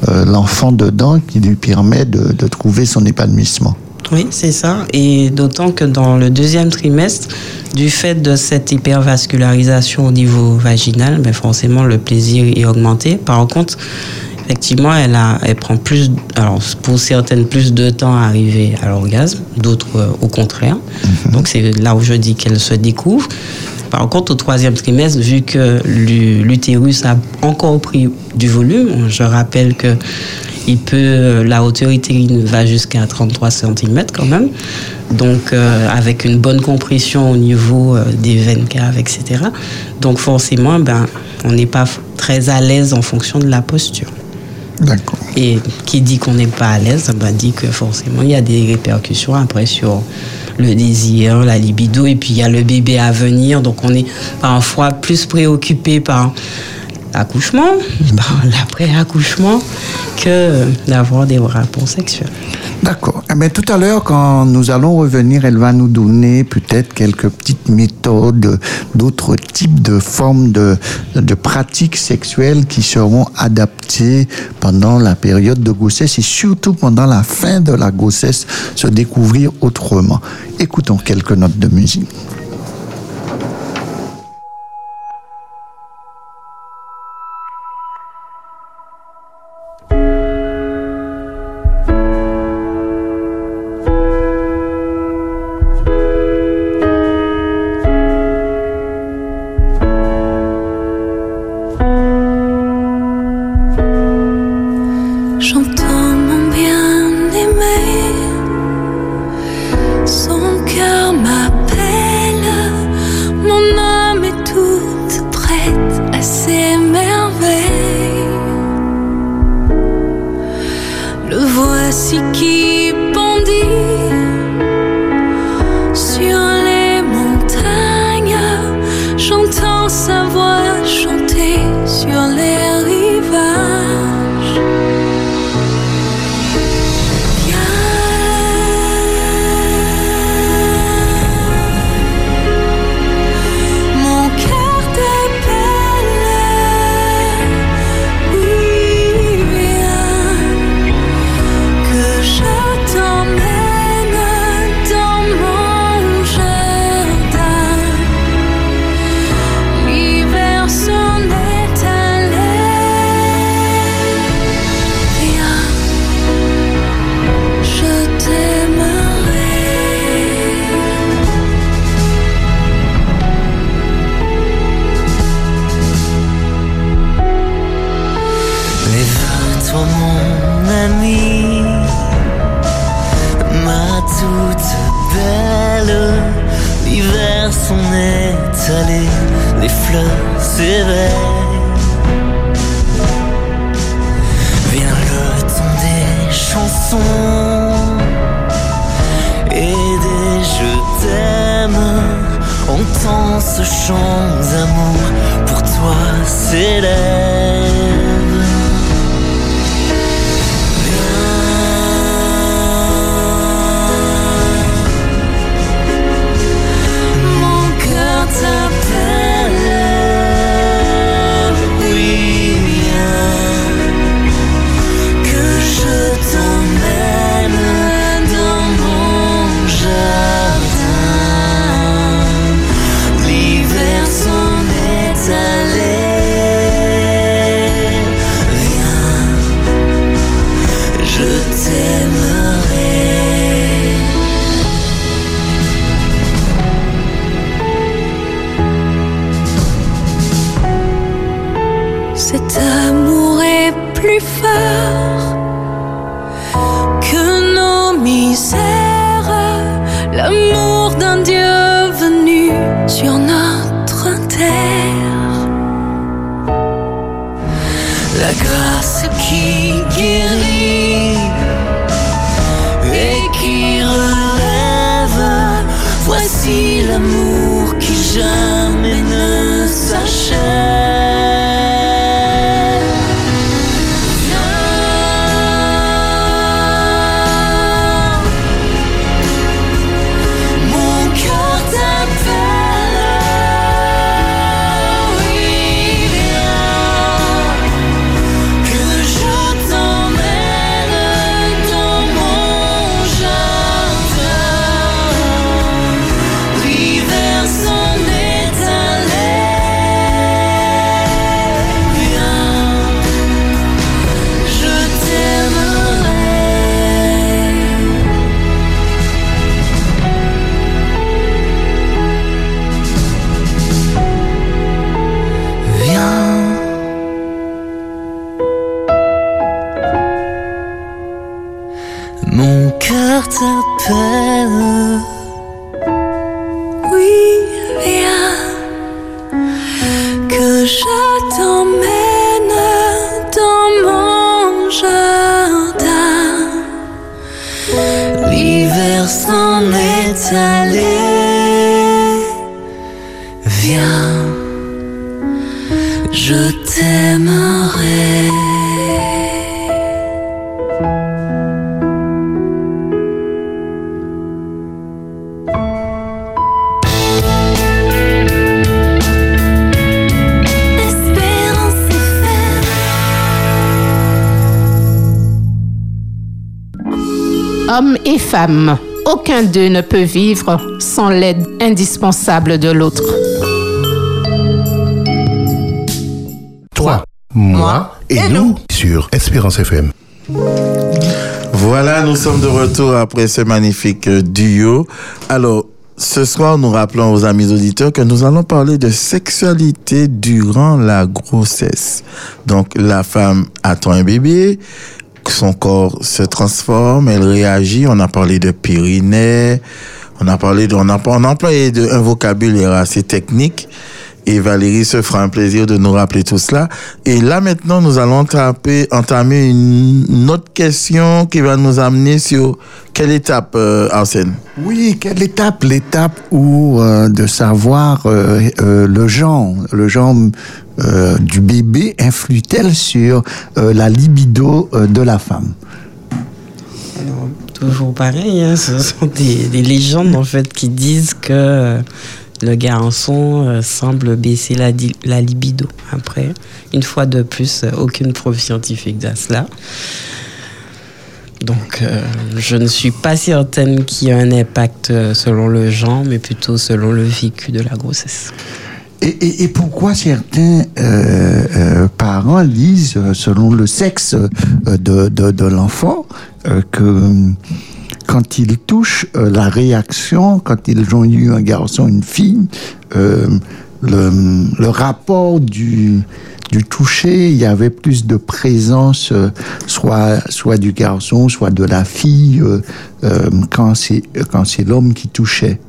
euh, l'enfant dedans qui lui permet de, de trouver son épanouissement. Oui, c'est ça. Et d'autant que dans le deuxième trimestre, du fait de cette hypervascularisation au niveau vaginal, ben forcément le plaisir est augmenté. Par contre, effectivement, elle, a, elle prend plus, alors pour certaines, plus de temps à arriver à l'orgasme, d'autres euh, au contraire. Donc c'est là où je dis qu'elle se découvre. Par contre, au troisième trimestre, vu que l'u- l'utérus a encore pris du volume, je rappelle que il peut, la hauteur utérine va jusqu'à 33 cm quand même. Donc, euh, avec une bonne compression au niveau euh, des veines caves, etc. Donc, forcément, ben, on n'est pas très à l'aise en fonction de la posture. Et qui dit qu'on n'est pas à l'aise, ben, dit que forcément, il y a des répercussions après sur le désir, la libido, et puis il y a le bébé à venir. Donc, on est parfois plus préoccupé par l'accouchement, par <laughs> l'après-accouchement, que d'avoir des rapports sexuels. D'accord. Eh bien, tout à l'heure, quand nous allons revenir, elle va nous donner peut-être quelques petites méthodes, d'autres types de formes de, de pratiques sexuelles qui seront adaptées pendant la période de grossesse et surtout pendant la fin de la grossesse, se découvrir autrement. Écoutons quelques notes de musique. Femmes, aucun d'eux ne peut vivre sans l'aide indispensable de l'autre. Toi, moi et nous sur Espérance FM. Voilà, nous sommes de retour après ce magnifique euh, duo. Alors, ce soir, nous rappelons aux amis auditeurs que nous allons parler de sexualité durant la grossesse. Donc, la femme attend un bébé, son corps se transforme, elle réagit. On a parlé de périnée, on a parlé de, on a, on employé de, un vocabulaire assez technique. Et Valérie se fera un plaisir de nous rappeler tout cela. Et là, maintenant, nous allons entamer une, une autre question qui va nous amener sur quelle étape, euh, Arsène? Oui, quelle étape? L'étape où euh, de savoir euh, euh, le genre, le genre euh, du bébé influe-t-elle sur euh, la libido euh, de la femme? Toujours pareil, hein, ce sont des, des légendes en fait qui disent que le garçon semble baisser la, libido. Après, une fois de plus, aucune preuve scientifique à cela. Donc, je ne suis pas certaine qu'il y ait un impact selon le genre, mais plutôt selon le vécu de la grossesse. Et, pourquoi certains euh, euh, parents disent, euh, selon le sexe de, l'enfant, que quand ils touchent la réaction, quand ils ont eu un garçon, une fille, le, rapport du, du toucher, il y avait plus de présence, soit, du garçon, soit de la fille, quand c'est l'homme qui touchait.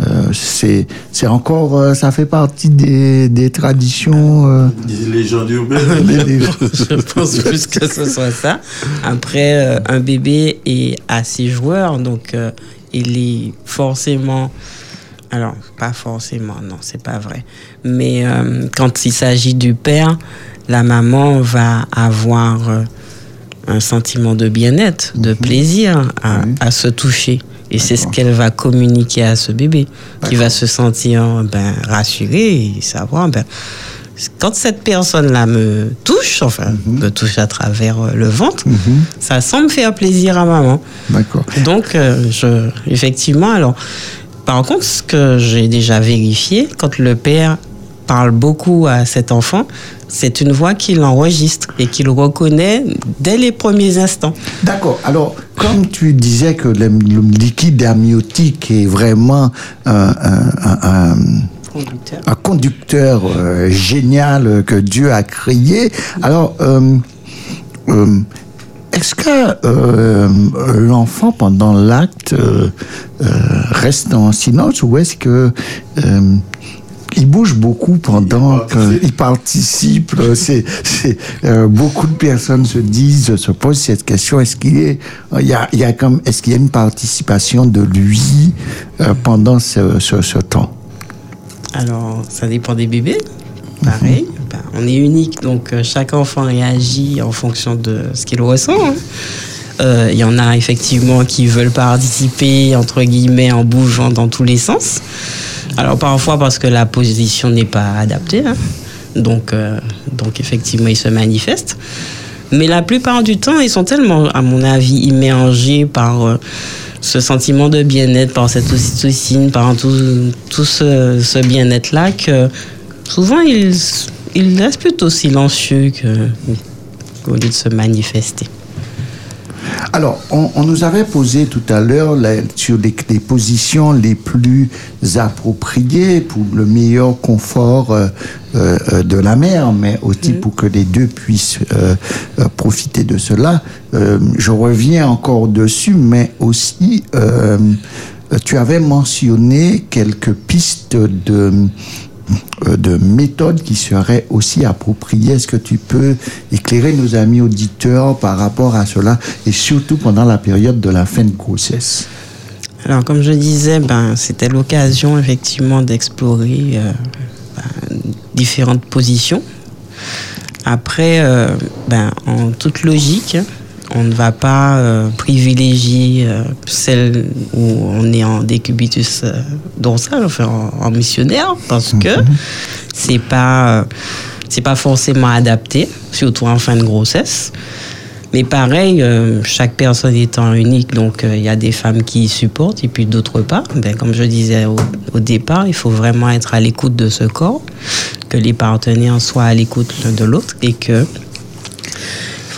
Euh, c'est c'est encore euh, ça fait partie des, des traditions. euh, Des légendes urbaines. <laughs> je pense plus que ce soit ça. Après, euh, un bébé est assez joueur, donc euh, il est forcément. Alors, pas forcément, non, c'est pas vrai. Mais euh, quand il s'agit du père, la maman va avoir euh, un sentiment de bien-être, de plaisir à, à se toucher. Et c'est ce qu'elle va communiquer à ce bébé, qui va se sentir ben, rassuré et savoir, ben, quand cette personne-là me touche, enfin, me touche à travers euh, le ventre, ça semble faire plaisir à maman. D'accord. Donc, euh, je, effectivement, alors, par contre, ce que j'ai déjà vérifié, quand le père parle beaucoup à cet enfant, c'est une voix qu'il enregistre et qu'il reconnaît dès les premiers instants. D'accord. Alors, comme tu disais que le, le liquide amniotique est vraiment un, un- un- un- un conducteur euh, génial que Dieu a créé, alors, euh, euh, est-ce que l'enfant, pendant l'acte, reste en silence ou est-ce que... euh, il bouge beaucoup pendant qu'il participe. euh, C'est, c'est, euh, beaucoup de personnes se disent, se posent cette question est-ce qu'il est, il y a, il y a comme, est-ce qu'il y a une participation de lui euh, pendant ce, ce, ce temps? Alors, ça dépend des bébés. Pareil, ben, on est unique, donc euh, chaque enfant réagit en fonction de ce qu'il ressent. hein. Euh, Il y en a effectivement qui veulent participer, entre guillemets, en bougeant dans tous les sens. Alors parfois parce que la position n'est pas adaptée. hein. Donc, euh, donc effectivement, ils se manifestent. Mais la plupart du temps, ils sont tellement, à mon avis, immergés par euh, ce sentiment de bien-être, par cette ocytocine, par tout, tout ce, bien-être-là, que souvent, ils, ils restent plutôt silencieux que, qu'au lieu de se manifester. Alors, on, on nous avait posé tout à l'heure sur les, les positions les plus appropriées pour le meilleur confort euh, euh, euh, de la mère, mais aussi pour que les deux puissent euh, profiter de cela. Euh, je reviens encore dessus, mais aussi, euh, tu avais mentionné quelques pistes de de méthodes qui seraient aussi appropriées. Est-ce que tu peux éclairer nos amis auditeurs par rapport à cela et surtout pendant la période de la fin de grossesse? Alors, comme je disais, ben, c'était l'occasion effectivement d'explorer euh, ben, différentes positions. Après, euh, ben, en toute logique, on ne va pas euh, privilégier euh, celle où on est en décubitus euh, dorsal, enfin en, en missionnaire, parce que c'est pas, euh, c'est pas forcément adapté, surtout en fin de grossesse. Mais pareil, chaque personne étant unique, donc il y a des femmes qui supportent et puis d'autres pas. Ben, comme je disais au, au départ, il faut vraiment être à l'écoute de ce corps, que les partenaires soient à l'écoute l'un de l'autre et que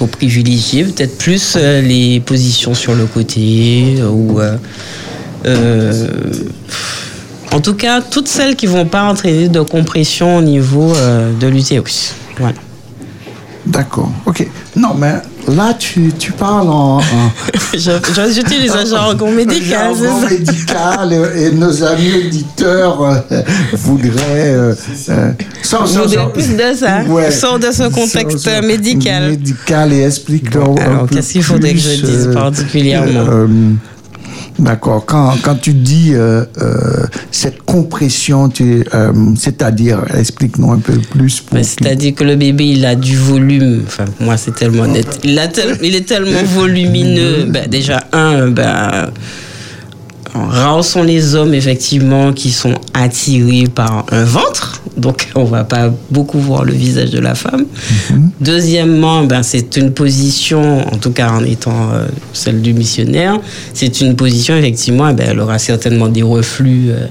privilégier peut-être plus euh, les positions sur le côté euh, ou euh, en tout cas toutes celles qui vont pas entraîner de compression au niveau de l'utérus. Voilà. D'accord, ok. Non, mais là, tu, tu parles en... en <laughs> J'utilise un jargon médical. jargon médical et, et nos amis auditeurs euh, voudraient... euh, euh, sans- sans- sans- plus de ça. Ouais. Sors de ce contexte Sans- sans- médical. Médical et explique-leur Alors, qu'est-ce qu'il faudrait que je dise euh, particulièrement euh, D'accord. Quand, quand tu dis euh, euh, cette compression, euh, c'est-à-dire, explique-nous un peu plus. C'est-à-dire que le bébé, il a du volume. Enfin, moi, c'est tellement net. Il, a tel- il est tellement <laughs> volumineux. Ben, déjà, un, ben, rares sont les hommes, effectivement, qui sont attirés par un ventre. Donc, on va pas beaucoup voir le visage de la femme. Deuxièmement, ben, c'est une position, en tout cas en étant euh, celle du missionnaire, c'est une position, effectivement, eh ben, elle aura certainement des reflux. euh,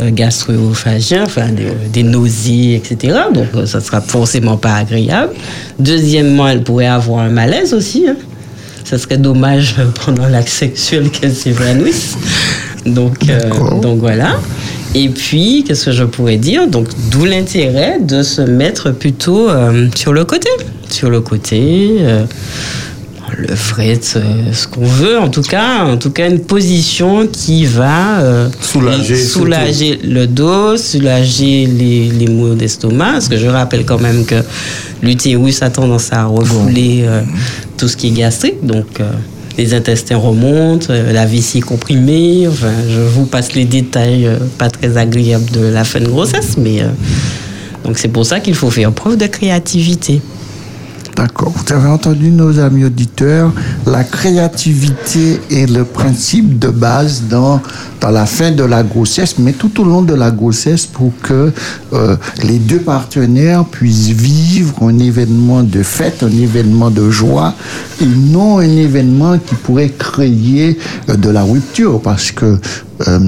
euh, gastro-œsophagien, enfin des, des nausées, etc. Donc ça sera forcément pas agréable. Deuxièmement, elle pourrait avoir un malaise aussi. hein. Ça serait dommage <laughs> pendant l'acte sexuel qu'elle s'évanouisse. Donc, euh, donc voilà. Et puis, qu'est-ce que je pourrais dire? Donc, d'où l'intérêt de se mettre plutôt euh, sur le côté. Sur le côté. euh, le fret, euh, ce qu'on veut, en tout cas, en tout cas une position qui va euh, Soulager, soulager le dos, soulager les, les maux d'estomac, parce que je rappelle quand même que l'utérus a tendance à refouler euh, tout ce qui est gastrique, donc euh, les intestins remontent, la vessie est comprimée, enfin, je vous passe les détails pas très agréables de la fin de grossesse, mais donc c'est pour ça qu'il faut faire preuve de créativité. D'accord. Vous avez entendu nos amis auditeurs, la créativité est le principe de base dans, dans la fin de la grossesse, mais tout au long de la grossesse pour que euh, les deux partenaires puissent vivre un événement de fête, un événement de joie, et non un événement qui pourrait créer euh, de la rupture, parce que euh,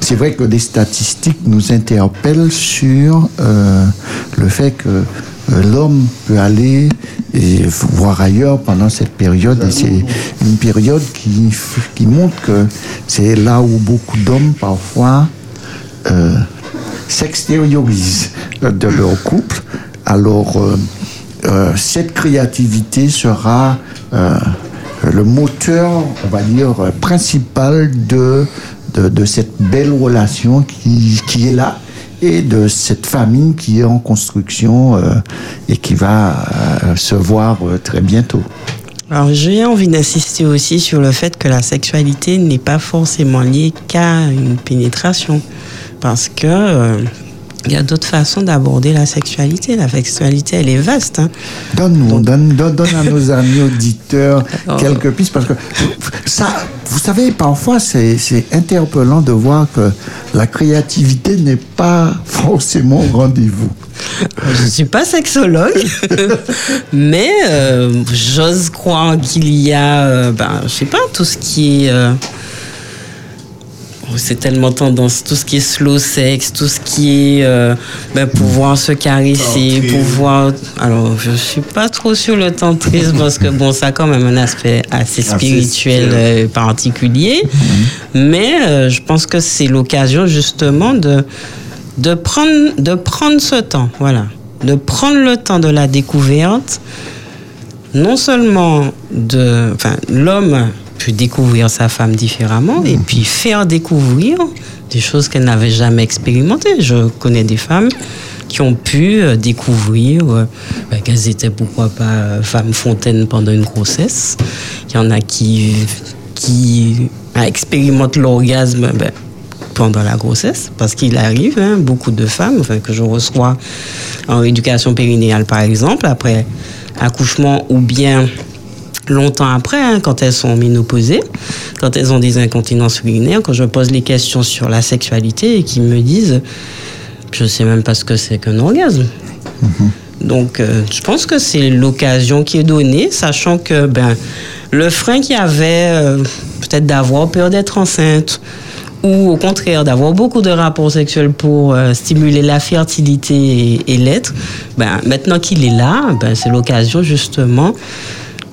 c'est vrai que des statistiques nous interpellent sur le fait que l'homme peut aller et voir ailleurs pendant cette période. Et c'est une période qui, montre que c'est là où beaucoup d'hommes parfois euh, s'extériorisent de leur couple. Alors, euh, euh, cette créativité sera euh, le moteur, on va dire, euh, principal de, cette belle relation qui est là et de cette famille qui est en construction euh, et qui va euh, se voir euh, très bientôt. Alors, j'ai envie d'insister aussi sur le fait que la sexualité n'est pas forcément liée qu'à une pénétration. Parce que il y a d'autres façons d'aborder la sexualité. La sexualité, elle est vaste. hein. Donne-nous, donne, donne, donne à nos <laughs> amis auditeurs Oh. quelques pistes parce que ça, vous savez, parfois c'est c'est interpellant de voir que la créativité n'est pas forcément au rendez-vous. Je ne suis pas sexologue, <laughs> mais euh, j'ose croire qu'il y a, euh, ben, je sais pas, tout ce qui est. euh, c'est tellement tendance, tout ce qui est slow sex, tout ce qui est euh, ben, pouvoir se caresser, Tantrisme. pouvoir. Alors, je suis pas trop sur le tantrisme <laughs> parce que bon, ça a quand même un aspect assez spirituel euh, particulier, mais euh, je pense que c'est l'occasion justement de de prendre, de prendre ce temps, voilà, de prendre le temps de la découverte, non seulement de, enfin, l'homme peut découvrir sa femme différemment et puis faire découvrir des choses qu'elle n'avait jamais expérimentées. Je connais des femmes qui ont pu euh, découvrir euh, ben, qu'elles étaient pourquoi pas euh, femmes fontaines pendant une grossesse. Il y en a qui qui euh, expérimentent l'orgasme ben, pendant la grossesse, parce qu'il arrive, hein, beaucoup de femmes enfin, que je reçois en éducation périnéale, par exemple, après accouchement ou bien longtemps après, hein, quand elles sont ménopausées, quand elles ont des incontinences urinaires, quand je pose les questions sur la sexualité et qu'ils me disent, je sais même pas ce que c'est qu'un orgasme. Donc, euh, je pense que c'est l'occasion qui est donnée, sachant que ben, le frein qu'il y avait, euh, peut-être d'avoir peur d'être enceinte, ou au contraire d'avoir beaucoup de rapports sexuels pour euh, stimuler la fertilité et, et l'être, ben, maintenant qu'il est là, ben, c'est l'occasion justement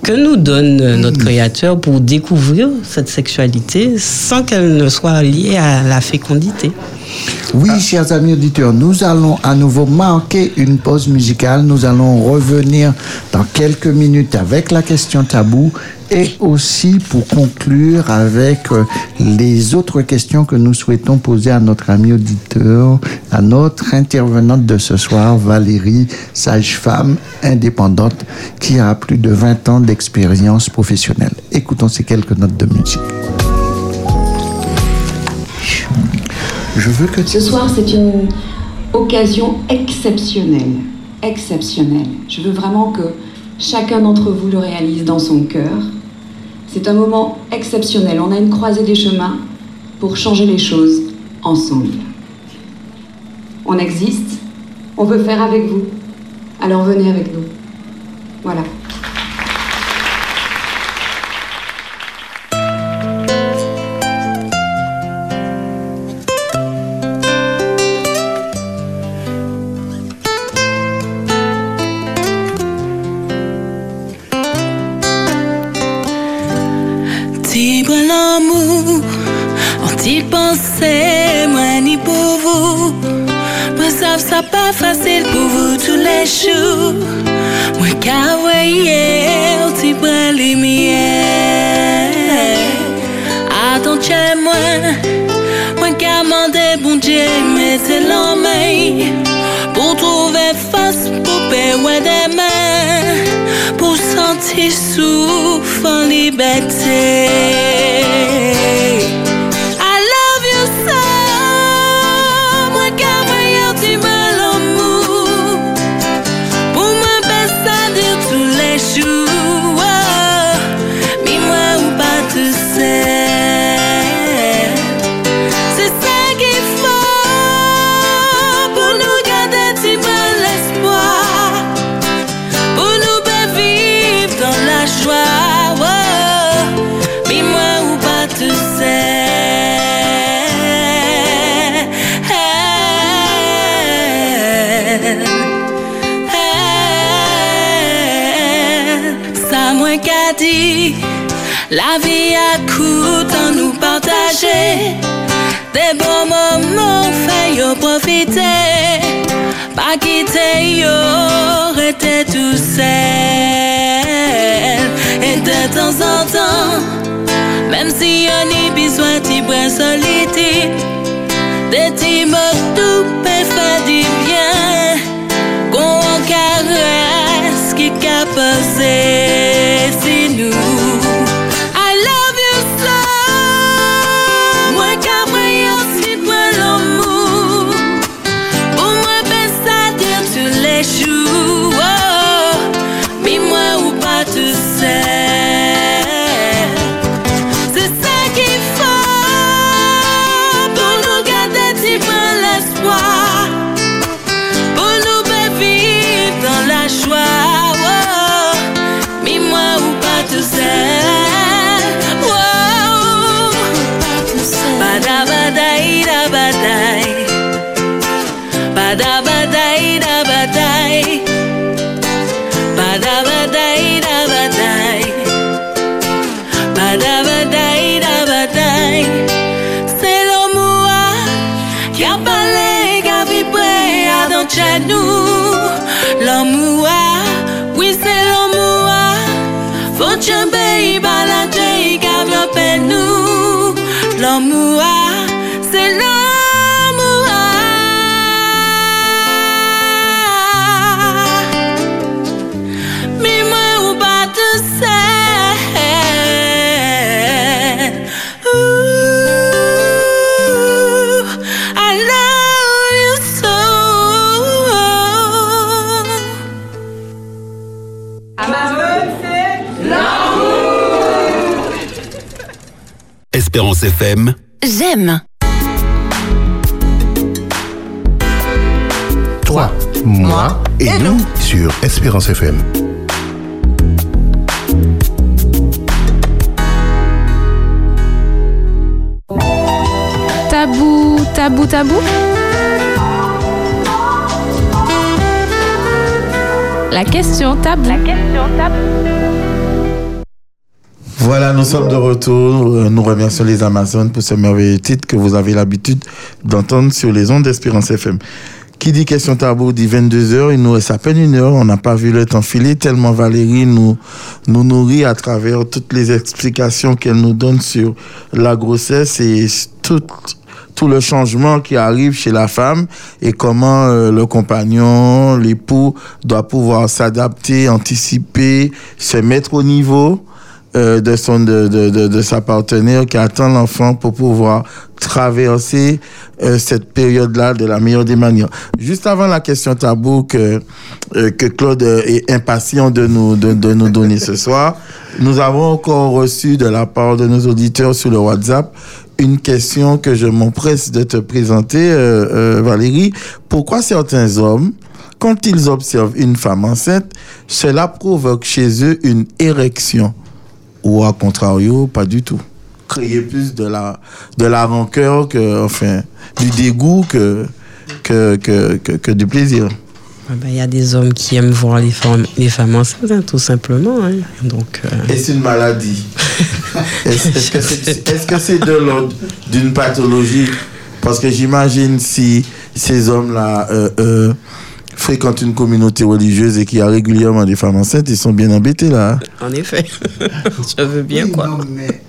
que nous donne euh, notre Créateur pour découvrir cette sexualité sans qu'elle ne soit liée à la fécondité. Oui, chers amis auditeurs, nous allons à nouveau marquer une pause musicale. Nous allons revenir dans quelques minutes avec la question tabou et aussi pour conclure avec euh, les autres questions que nous souhaitons poser à notre ami auditeur, à notre intervenante de ce soir, Valérie, sage-femme indépendante qui a plus de 20 ans d'expérience professionnelle. Écoutons ces quelques notes de musique. Ce soir, c'est une occasion exceptionnelle. Exceptionnelle. Je veux vraiment que chacun d'entre vous le réalise dans son cœur. C'est un moment exceptionnel. On a une croisée des chemins pour changer les choses ensemble. On existe. On veut faire avec vous. Alors venez avec nous. Voilà. sera pas facile pour vous tous les jours. Moi, qu'à voyer, tu prends lumière. Attends, chez moi, moi, qu'à demander, bon Dieu, mais c'est l'homme. Pour trouver face, pour payer des mains. Pour sentir souffle en liberté. Partager. Des bons moments fait profiter. Pas quitter yo, rester tout seul. Et de temps en temps, même si on y besoin de brin solitude, des petits tout peut faire du bien. Qu'on caresse qui qu'a moi ou pas Espérance FM. J'aime. Toi, moi et nous sur Espérance FM. Tabou, tabou, tabou. La question tabou. La question tabou. Voilà, nous sommes de retour. Euh, Nous remercions les Amazones pour ce merveilleux titre que vous avez l'habitude d'entendre sur les ondes d'Espérance FM. Qui dit question tabou dit 22h, il nous reste à peine une heure, on n'a pas vu le temps filer tellement Valérie nous, nous nourrit à travers toutes les explications qu'elle nous donne sur la grossesse et tout, tout le changement qui arrive chez la femme et comment euh, le compagnon, l'époux doit pouvoir s'adapter, anticiper, se mettre au niveau euh, de, son, de, de, de, sa partenaire qui attend l'enfant pour pouvoir traverser euh, cette période-là de la meilleure des manières. Juste avant la question tabou que, euh, que Claude euh, est impatient de nous, de, de nous donner ce soir, nous avons encore reçu de la part de nos auditeurs sur le WhatsApp une question que je m'empresse de te présenter, euh, euh, Valérie. Pourquoi certains hommes, quand ils observent une femme enceinte, cela provoque chez eux une érection? Ou à contrario, pas du tout. Créer plus de la, de la rancœur que, enfin, du dégoût que, que, que, que, que du plaisir. Ah ben, Il y a des hommes qui aiment voir les femmes, les femmes enceintes, hein, tout simplement. hein. Donc, euh, Est-ce une maladie <laughs> Est-ce que c'est est-ce que c'est de l'ordre d'une pathologie? Parce que j'imagine si ces hommes-là euh, euh, fréquentent une communauté religieuse et qu'il y a régulièrement des femmes enceintes, ils sont bien embêtés là. hein. en effet, <laughs> je veux bien quoi. non, mais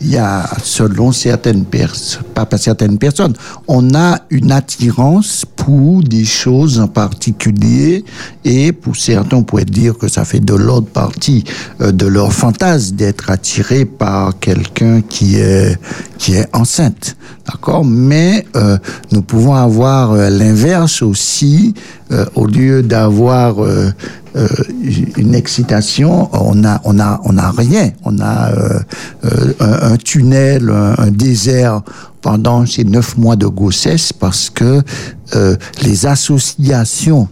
il y a, selon certaines personnes, pas pas certaines personnes, on a une attirance pour des choses en particulier et pour certains, on pourrait dire que ça fait de l'autre partie euh, de leur fantasme d'être attiré par quelqu'un qui est, qui est enceinte. D'accord? Mais euh, nous pouvons avoir euh, l'inverse aussi, euh, au lieu d'avoir euh, euh, une excitation, on a, on a, on a rien. On a euh, euh, un, un tunnel, un, un désert pendant ces neuf mois de grossesse parce que euh, les associations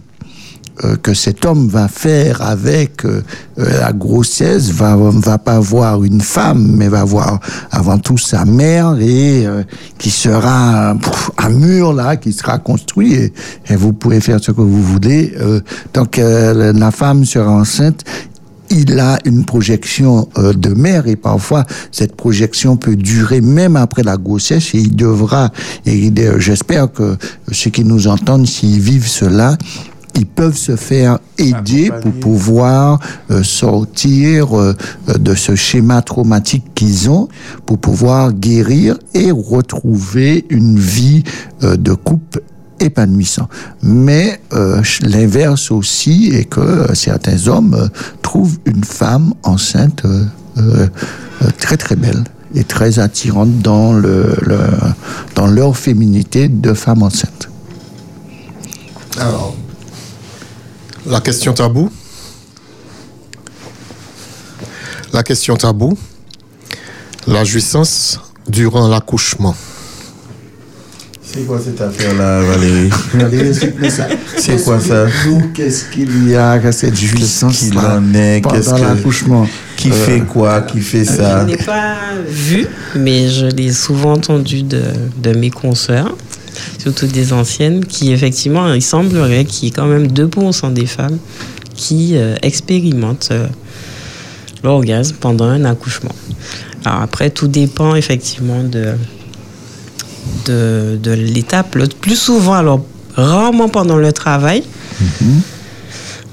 euh, que cet homme va faire avec euh, euh, la grossesse va va pas voir une femme mais va voir avant tout sa mère et qui sera un mur là qui sera construit et, vous pouvez faire ce que vous voulez donc euh, la femme sera enceinte il a une projection de mère et parfois cette projection peut durer même après la grossesse et il devra et j'espère que ceux qui nous entendent s'ils vivent cela ils peuvent se faire aider pour pouvoir euh, sortir euh, euh, de ce schéma traumatique qu'ils ont, pour pouvoir guérir et retrouver une vie euh, de couple épanouissant. Mais euh, l'inverse aussi est que euh, certains hommes euh, trouvent une femme enceinte très très belle et très attirante dans, le, le- dans leur féminité de femme enceinte. Alors, la question tabou. La question tabou. La jouissance durant l'accouchement. C'est quoi cette affaire-là, Valérie? Valérie, explique-nous ça? C'est quoi ça? Qu'est-ce qu'il y a à cette jouissance qu'il en est? Qu'est-ce que- l'accouchement Qui Euh, fait quoi? Qui fait ça? Je n'ai pas vu, mais je l'ai souvent entendu de, de mes consoeurs, surtout des anciennes, qui effectivement, il semblerait qu'il y ait quand même 2% des femmes qui euh, expérimentent euh, l'orgasme pendant un accouchement. Alors après, tout dépend effectivement de, de, de l'étape. Le plus souvent, alors rarement pendant le travail,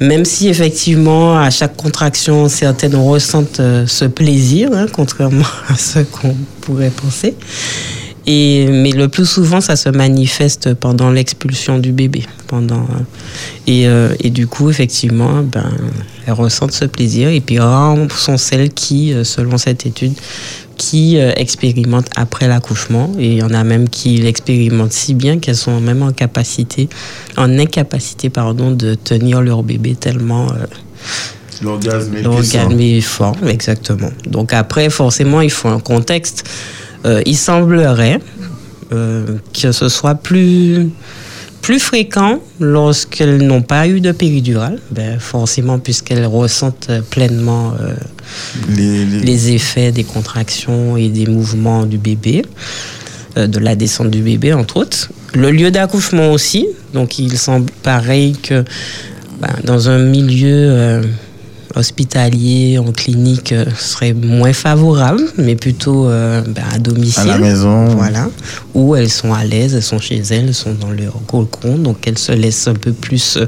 même si effectivement à chaque contraction certaines ressentent euh, ce plaisir, hein, contrairement <laughs> à ce qu'on pourrait penser. Et, mais le plus souvent, ça se manifeste pendant l'expulsion du bébé. Pendant, euh, et, euh, et du coup, effectivement, ben, elles ressentent ce plaisir. Et puis, rares sont celles qui, euh, selon cette étude, qui euh, expérimentent après l'accouchement. Et il y en a même qui l'expérimentent si bien qu'elles sont même en capacité, en incapacité, pardon, de tenir leur bébé tellement euh, L'orgasme est est fort, exactement. Donc après, forcément, il faut un contexte. Euh, il semblerait euh, que ce soit plus, plus fréquent lorsqu'elles n'ont pas eu de péridurale, ben, forcément puisqu'elles ressentent pleinement euh, les, les effets des contractions et des mouvements du bébé, de la descente du bébé entre autres. Le lieu d'accouchement aussi, donc il semble pareil que ben, dans un milieu hospitalier, en clinique, euh, serait moins favorable, mais plutôt euh, ben, à domicile. À la maison. Voilà. Où elles sont à l'aise, elles sont chez elles, elles sont dans leur cocon, donc elles se laissent un peu plus euh,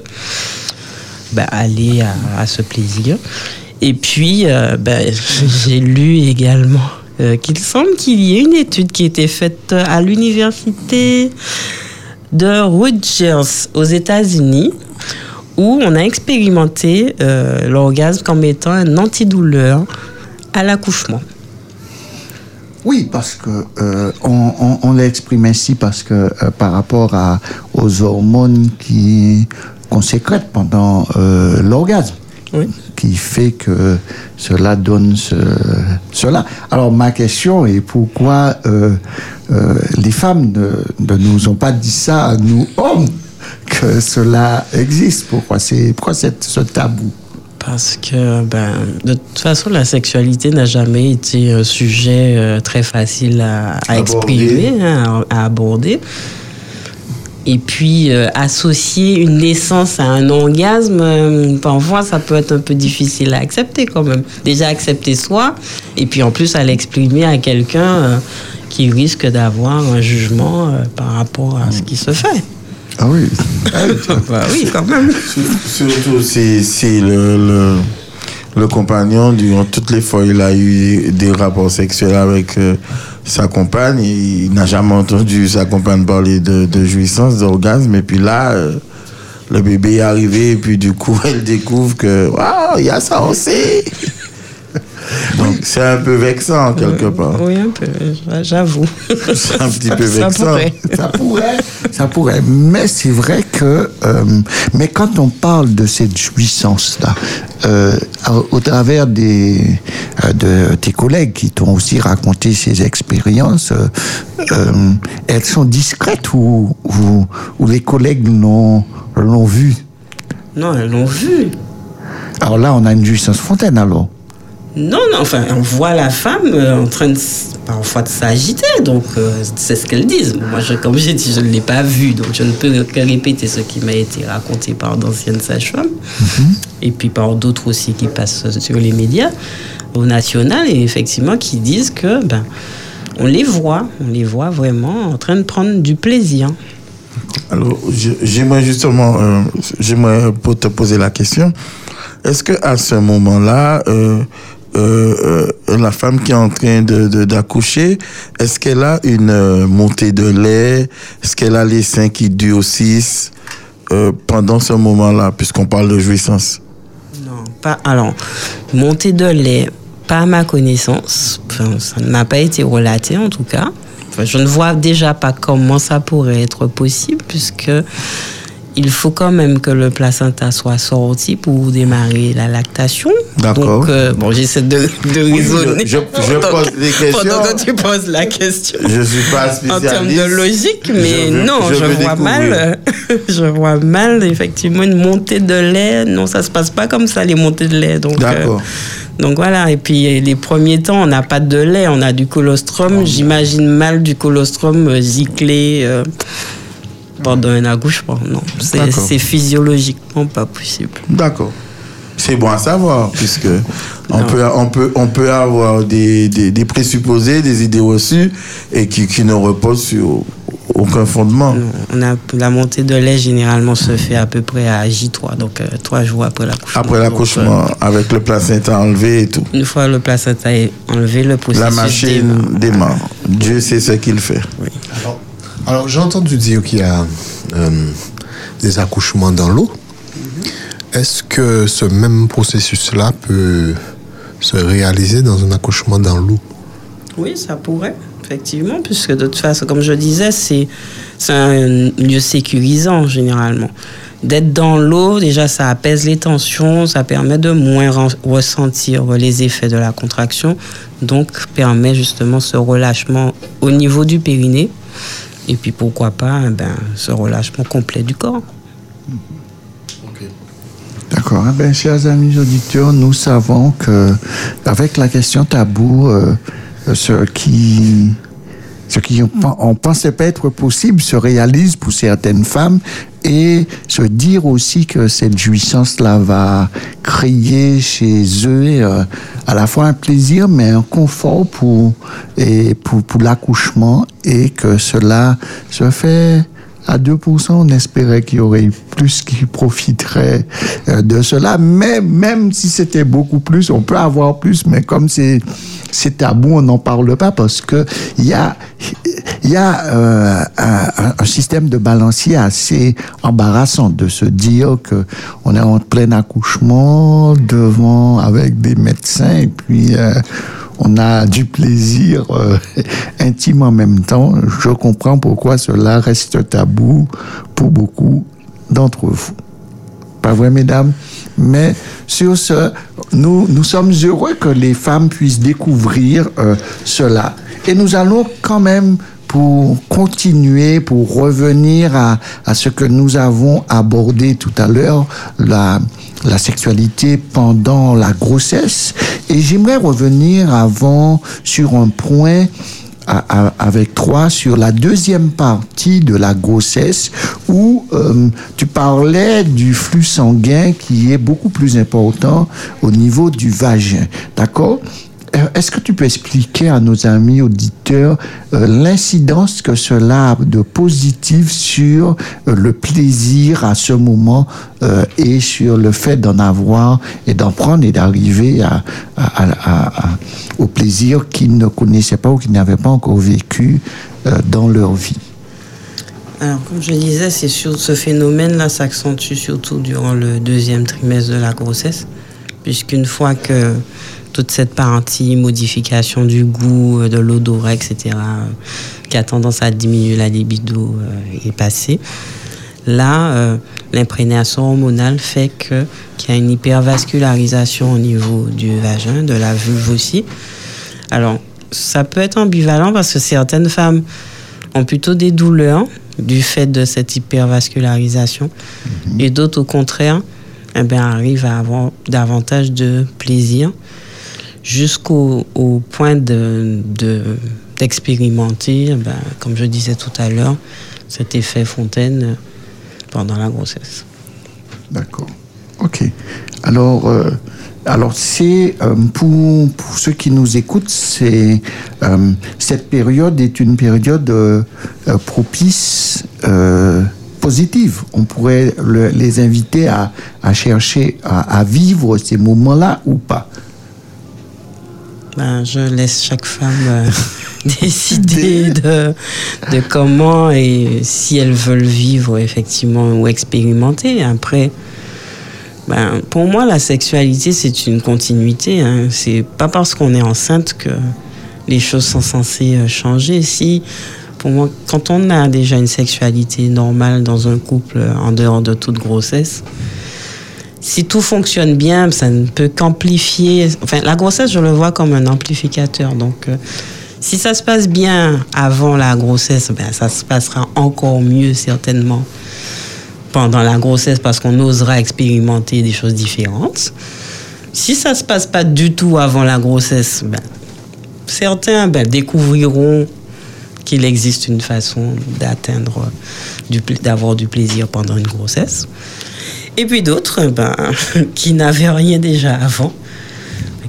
ben, aller à, à ce plaisir. Et puis, ben, <laughs> j'ai lu également qu'il semble qu'il y ait une étude qui a été faite à l'université de Rutgers aux États-Unis où on a expérimenté euh, l'orgasme comme étant un antidouleur à l'accouchement. Oui, parce que euh, on, on, on l'exprime ainsi parce que euh, par rapport à, aux hormones qui qu'on sécrète pendant euh, l'orgasme, qui fait que cela donne ce, cela. Alors ma question est pourquoi les femmes ne, ne nous ont pas dit ça à nous hommes? Que cela existe Pourquoi pourquoi ce tabou? Parce que, ben, de toute façon, la sexualité n'a jamais été un sujet euh, très facile à, à exprimer, hein, à, à aborder. Et puis, euh, associer une naissance à un orgasme, euh, parfois, ça peut être un peu difficile à accepter quand même. Déjà, accepter soi, et puis en plus, à l'exprimer à quelqu'un qui risque d'avoir un jugement par rapport à ce qui se fait. Ah oui. bah oui, quand même. Surtout, c'est c'est le, le- le compagnon, durant toutes les fois, il a eu des rapports sexuels avec euh, sa compagne. Il n'a jamais entendu sa compagne parler de, de jouissance, d'orgasme. Et puis là, euh, le bébé est arrivé et puis du coup, <laughs> elle découvre que, waouh, il y a ça aussi. Donc, c'est un peu vexant, quelque part. Oui, un peu, j'avoue. C'est un petit peu Ça vexant. pourrait. Ça pourrait, ça pourrait. Mais c'est vrai que, euh, mais quand on parle de cette jouissance-là, euh, au, travers des, euh, de tes collègues qui t'ont aussi raconté ces expériences, euh, euh, elles sont discrètes ou, ou, ou les collègues l'ont, l'ont vu? Non, elles l'ont vu. Alors là, on a une jouissance fontaine alors. Non, non, enfin, on voit la femme euh, en train de, parfois de s'agiter, donc euh, c'est ce qu'elles disent. Moi, je, comme j'ai dit, je ne l'ai pas vu, donc je ne peux que répéter ce qui m'a été raconté par d'anciennes sages-femmes, et puis par d'autres aussi qui passent sur les médias au national, et effectivement qui disent que, ben, on les voit, on les voit vraiment en train de prendre du plaisir. Alors, je- j'aimerais justement, euh, j'aimerais te poser la question. Est-ce que à ce moment-là, euh, euh, la femme qui est en train de d'accoucher, est-ce qu'elle a une euh, montée de lait? Est-ce qu'elle a les seins qui durcissent pendant ce moment-là, puisqu'on parle de jouissance? Non, pas. Alors, montée de lait, pas à ma connaissance. Enfin, ça n'a pas été relaté en tout cas. Je ne vois déjà pas comment ça pourrait être possible puisque il faut quand même que le placenta soit sorti pour démarrer la lactation. D'accord. Donc, euh, bon, j'essaie de, de Oui, raisonner. je- je- pose des questions. Pendant que tu poses la question. Je suis pas En termes de spécialiste. logique, mais Je veux- non, je vois découvrir. mal, <laughs> je vois mal effectivement une montée de lait. Non, ça se passe pas comme ça les montées de lait. Donc, D'accord. euh, donc voilà. Et puis les premiers temps, on n'a pas de lait, on a du colostrum. J'imagine mal du colostrum euh, giclé euh, pendant un accouchement. Non, c'est physiologiquement pas possible. D'accord. C'est bon à savoir, puisque on Non. peut, on, peut, on peut avoir des, des, des présupposés, des idées reçues, et qui, qui ne reposent sur aucun fondement. On a, la montée de lait généralement se fait à peu près à J3, donc euh, trois jours après l'accouchement. Après Donc, l'accouchement, avec le placenta enlevé et tout. euh, une fois le placenta est enlevé, le processus La machine démarre. Dieu sait ce qu'il fait. Alors, j'ai entendu dire qu'il y a euh, des accouchements dans l'eau. Est-ce que ce même processus-là peut se réaliser dans un accouchement dans l'eau? Oui, ça pourrait, effectivement, puisque de toute façon, comme je disais, c'est c'est un lieu sécurisant généralement. D'être dans l'eau, déjà, ça apaise les tensions, ça permet de moins ressentir les effets de la contraction, donc permet justement ce relâchement au niveau du périnée, et puis pourquoi pas ben, ce relâchement complet du corps. D'accord. Eh ben, chers amis auditeurs, nous savons que avec la question tabou, euh, ce qui ce qui on, pen- on pensait pas être possible se réalise pour certaines femmes et se dire aussi que cette jouissance-là va créer chez eux euh, à la fois un plaisir mais un confort pour et pour, pour l'accouchement et que cela se fait à 2%, on espérait qu'il y aurait plus qui profiteraient euh, de cela. Mais même si c'était beaucoup plus, on peut avoir plus, mais comme c'est tabou, on n'en parle pas parce que il y a y a euh, un- un système de balancier assez embarrassant de se dire que on est en plein accouchement devant avec des médecins et puis euh, on a du plaisir euh, <laughs> intime en même temps. Je comprends pourquoi cela reste tabou pour beaucoup d'entre vous. Pas vrai, mesdames? Mais sur ce, nous, nous sommes heureux que les femmes puissent découvrir euh, cela. Et nous allons quand même pour continuer, pour revenir à, à ce que nous avons abordé tout à l'heure, la, la sexualité pendant la grossesse. Et j'aimerais revenir avant sur un point avec toi sur la deuxième partie de la grossesse où euh, tu parlais du flux sanguin qui est beaucoup plus important au niveau du vagin. D'accord? Est-ce que tu peux expliquer à nos amis auditeurs euh, l'incidence que cela a de positif sur euh, le plaisir à ce moment euh, et sur le fait d'en avoir et d'en prendre et d'arriver au plaisir qu'ils ne connaissaient pas ou qu'ils n'avaient pas encore vécu euh, dans leur vie? Alors, comme je disais, c'est ce phénomène-là s'accentue surtout durant le deuxième trimestre de la grossesse, puisqu'une fois que toute cette partie modification du goût, euh, de l'odorat, etc., euh, qui a tendance à diminuer la libido euh, est passée, là, euh, l'imprégnation hormonale fait que qu'il y a une hypervascularisation au niveau du vagin, de la vulve aussi. Alors, ça peut être ambivalent parce que certaines femmes ont plutôt des douleurs du fait de cette hypervascularisation et d'autres, au contraire, eh ben, arrivent à avoir davantage de plaisir jusqu'au au point de, de- d'expérimenter, eh ben, comme je disais tout à l'heure, cet effet fontaine pendant la grossesse. D'accord. Ok. Alors, euh, alors c'est euh, pour, pour ceux qui nous écoutent, c'est euh, cette période est une période propice. positive. On pourrait le- les inviter à, à chercher à vivre ces moments-là ou pas. Ben, je laisse chaque femme euh, <laughs> décider de, de comment et si elles veulent vivre effectivement ou expérimenter. Après, ben, pour moi, la sexualité, c'est une continuité. Hein. C'est pas parce qu'on est enceinte que les choses sont censées euh, changer. Si, pour moi, quand on a déjà une sexualité normale dans un couple euh, en dehors de toute grossesse, si tout fonctionne bien, ça ne peut qu'amplifier. Enfin, la grossesse, je le vois comme un amplificateur. Donc, euh, si ça se passe bien avant la grossesse, ben, ça se passera encore mieux certainement pendant la grossesse parce qu'on osera expérimenter des choses différentes. Si ça se passe pas du tout avant la grossesse, ben, certains ben, découvriront qu'il existe une façon d'atteindre, d'avoir du plaisir pendant une grossesse. Et puis d'autres, ben, <laughs> qui n'avaient rien déjà avant,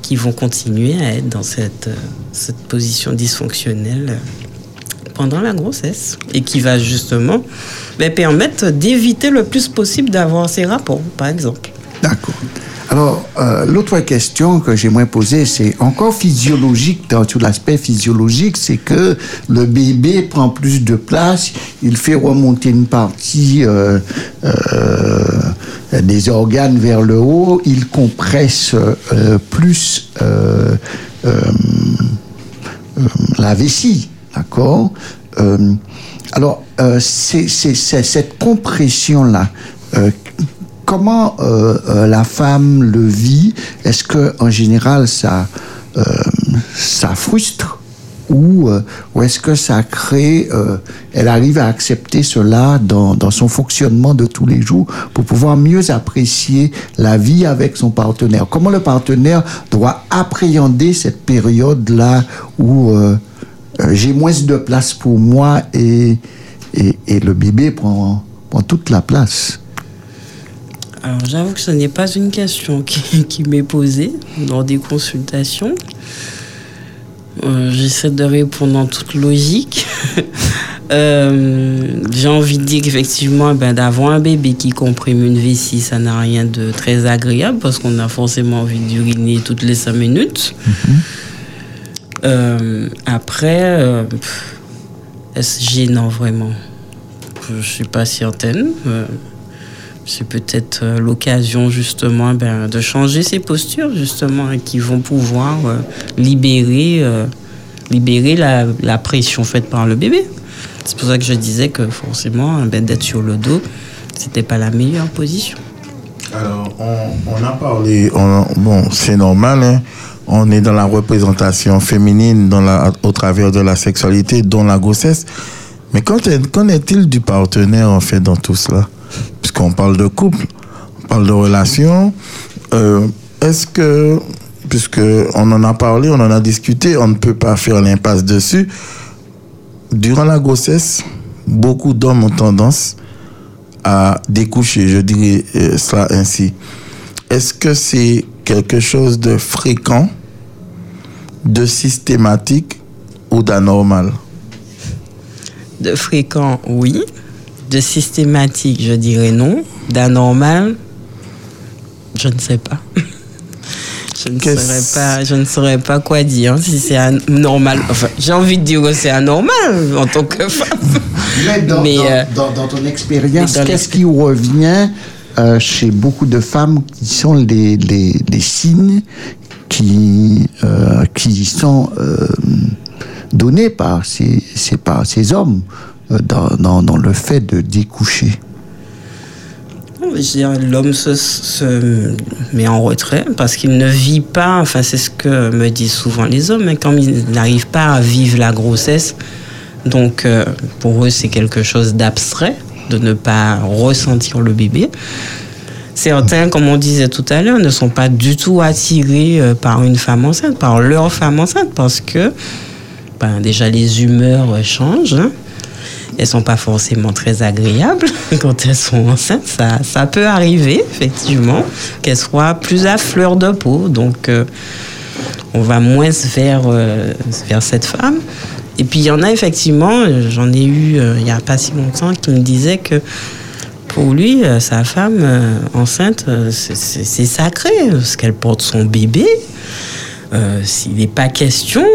qui vont continuer à être dans cette, euh, position dysfonctionnelle euh, pendant la grossesse. Et qui va justement ben, permettre d'éviter le plus possible d'avoir ces rapports, par exemple. D'accord. Alors, euh, l'autre question que j'aimerais poser, c'est encore physiologique, dans tout l'aspect physiologique, c'est que le bébé prend plus de place, il fait remonter une partie euh, euh, des organes vers le haut, il compresse plus la vessie, d'accord Alors, c'est cette compression-là. Comment euh, euh, la femme le vit Est-ce que en général ça euh, ça frustre ou, ou est-ce que ça crée Elle arrive à accepter cela dans, dans son fonctionnement de tous les jours pour pouvoir mieux apprécier la vie avec son partenaire? Comment le partenaire doit appréhender cette période là où j'ai moins de place pour moi et, et, et le bébé prend, prend toute la place? Alors j'avoue que ce n'est pas une question qui, <laughs> qui m'est posée dans des consultations. Euh, J'essaie de répondre en toute logique. <laughs> Euh, J'ai envie de dire qu'effectivement, ben, d'avoir un bébé qui comprime une vessie, ça n'a rien de très agréable parce qu'on a forcément envie d'uriner toutes les cinq minutes. Après, euh, pff, est-ce gênant vraiment? Je suis pas certaine. C'est peut-être euh, l'occasion justement ben, de changer ces postures justement et qui vont pouvoir euh, libérer, euh, libérer la, pression faite par le bébé. C'est pour ça que je disais que forcément ben, d'être sur le dos, c'était pas la meilleure position. Alors, on, a parlé, on- bon, c'est normal, hein. on est dans la représentation féminine dans la, au travers de la sexualité, dont la grossesse. Mais qu'en est-il du partenaire, en fait, dans tout cela? Puisqu'on parle de couple, on parle de relation. euh, Est-ce que, puisque on en a parlé, on en a discuté, on ne peut pas faire l'impasse dessus. Durant la grossesse, beaucoup d'hommes ont tendance à découcher, je dirais euh, ça ainsi. Est-ce que c'est quelque chose de fréquent de systématique ou d'anormal? De fréquent, oui. De systématique, je dirais non. D'anormal, je ne sais pas. <laughs> Je ne, saurais pas, je ne saurais pas quoi dire si c'est anormal. Enfin, j'ai envie de dire que c'est anormal en tant que femme. Mais dans, Mais, dans- euh, dans- dans ton expérience, qu'est-ce qui revient euh, chez beaucoup de femmes qui sont les, les, les signes qui, euh, qui sont euh, donnés par ces, ces, par ces hommes? Dans, le fait de découcher Je dirais, L'homme se, met en retrait parce qu'il ne vit pas, enfin c'est ce que me disent souvent les hommes, hein, quand ils n'arrivent pas à vivre la grossesse. Donc euh, pour eux c'est quelque chose d'abstrait de ne pas ressentir le bébé. Certains, comme on disait tout à l'heure, ne sont pas du tout attirés euh, par une femme enceinte, par leur femme enceinte, parce que ben, déjà les humeurs changent. hein. Elles sont pas forcément très agréables <laughs> quand elles sont enceintes. Ça, ça peut arriver, effectivement, qu'elles soient plus à fleur de peau. Donc, euh, on va moins vers, euh, vers cette femme. Et puis, il y en a effectivement, j'en ai eu euh, il n'y a pas si longtemps, qui me disait que pour lui, sa femme enceinte, c'est- sacré, parce qu'elle porte son bébé. S'il n'est pas question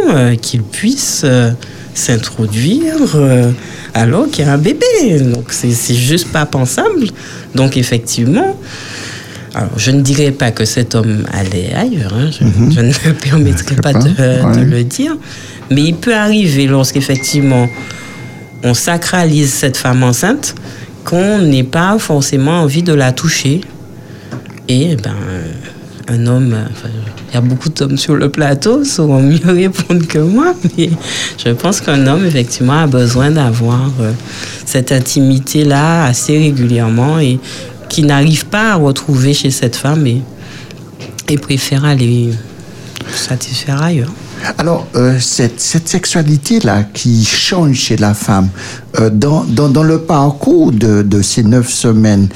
qu'il puisse s'introduire euh, alors qu'il y a un bébé. Donc, c'est juste pas pensable. Donc, effectivement, alors, je ne dirais pas que cet homme allait ailleurs, hein, je, je ne me permettrai pas de, pas, de ouais. le dire, mais il peut arriver lorsqu'effectivement on sacralise cette femme enceinte qu'on n'ait pas forcément envie de la toucher. Et ben, un homme, enfin, il y a beaucoup d'hommes sur le plateau, sauront mieux <laughs> répondre que moi, mais je pense qu'un homme, effectivement, a besoin d'avoir euh, cette intimité-là assez régulièrement et qui n'arrive pas à retrouver chez cette femme et, préfère aller satisfaire ailleurs. Alors, euh, cette, sexualité-là qui change chez la femme, euh, dans, le parcours de, ces neuf semaines,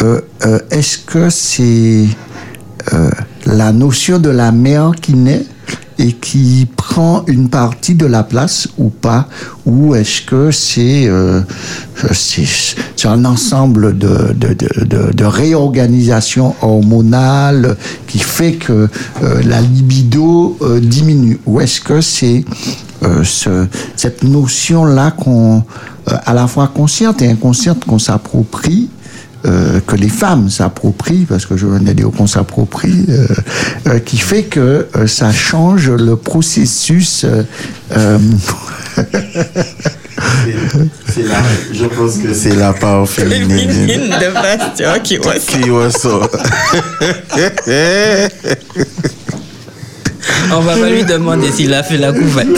euh, euh, est-ce que c'est euh, la notion de la mère qui naît et qui prend une partie de la place ou pas Ou est-ce que c'est euh, un ensemble de, de, de, réorganisation hormonale qui fait que euh, la libido euh, diminue? Ou est-ce que c'est ce, cette notion-là qu'on, à la fois consciente et inconsciente, qu'on s'approprie euh, que les femmes s'approprient, parce que je venais de dire qu'on s'approprie, euh, euh, qui fait que euh, ça change le processus. euh, euh, C'est la- je pense que c'est la part <laughs> féminine de Bastien qui qui ressort. On va pas lui demander s'il a fait la couvette.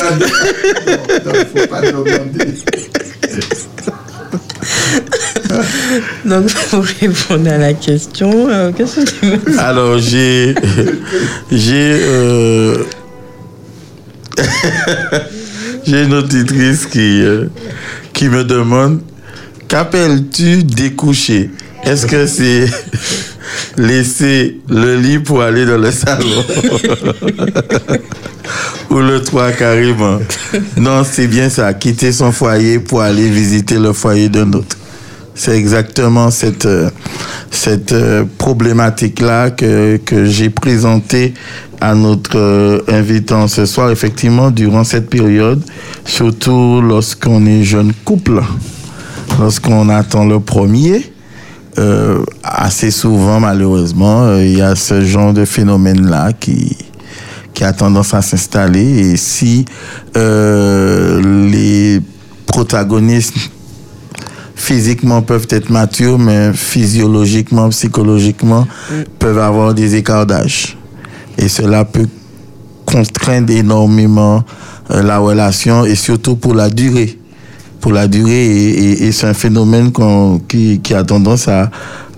<laughs> Donc, pour répondre à la question, euh, qu'est-ce que tu veux Alors, j'ai. J'ai. euh, <laughs> j'ai une auditrice qui, euh, qui me demande Qu'appelles-tu découcher? Est-ce que c'est laisser le lit pour aller dans le salon <laughs> Ou le toit carrément Non, c'est bien ça. Quitter son foyer pour aller visiter le foyer d'un autre. C'est exactement cette, euh, cette euh, problématique-là que, que j'ai présentée à notre euh, invitant ce soir. Effectivement, durant cette période, surtout lorsqu'on est jeune couple, lorsqu'on attend le premier, euh, assez souvent, malheureusement, euh, il y a ce genre de phénomène-là qui, qui a tendance à s'installer. Et si euh, les protagonistes physiquement peuvent être matures, mais physiologiquement, psychologiquement, peuvent avoir des écarts d'âge. Et cela peut contraindre énormément euh, la relation et surtout pour la durée. Pour la durée, et, et- et c'est un phénomène qui, qui a tendance à,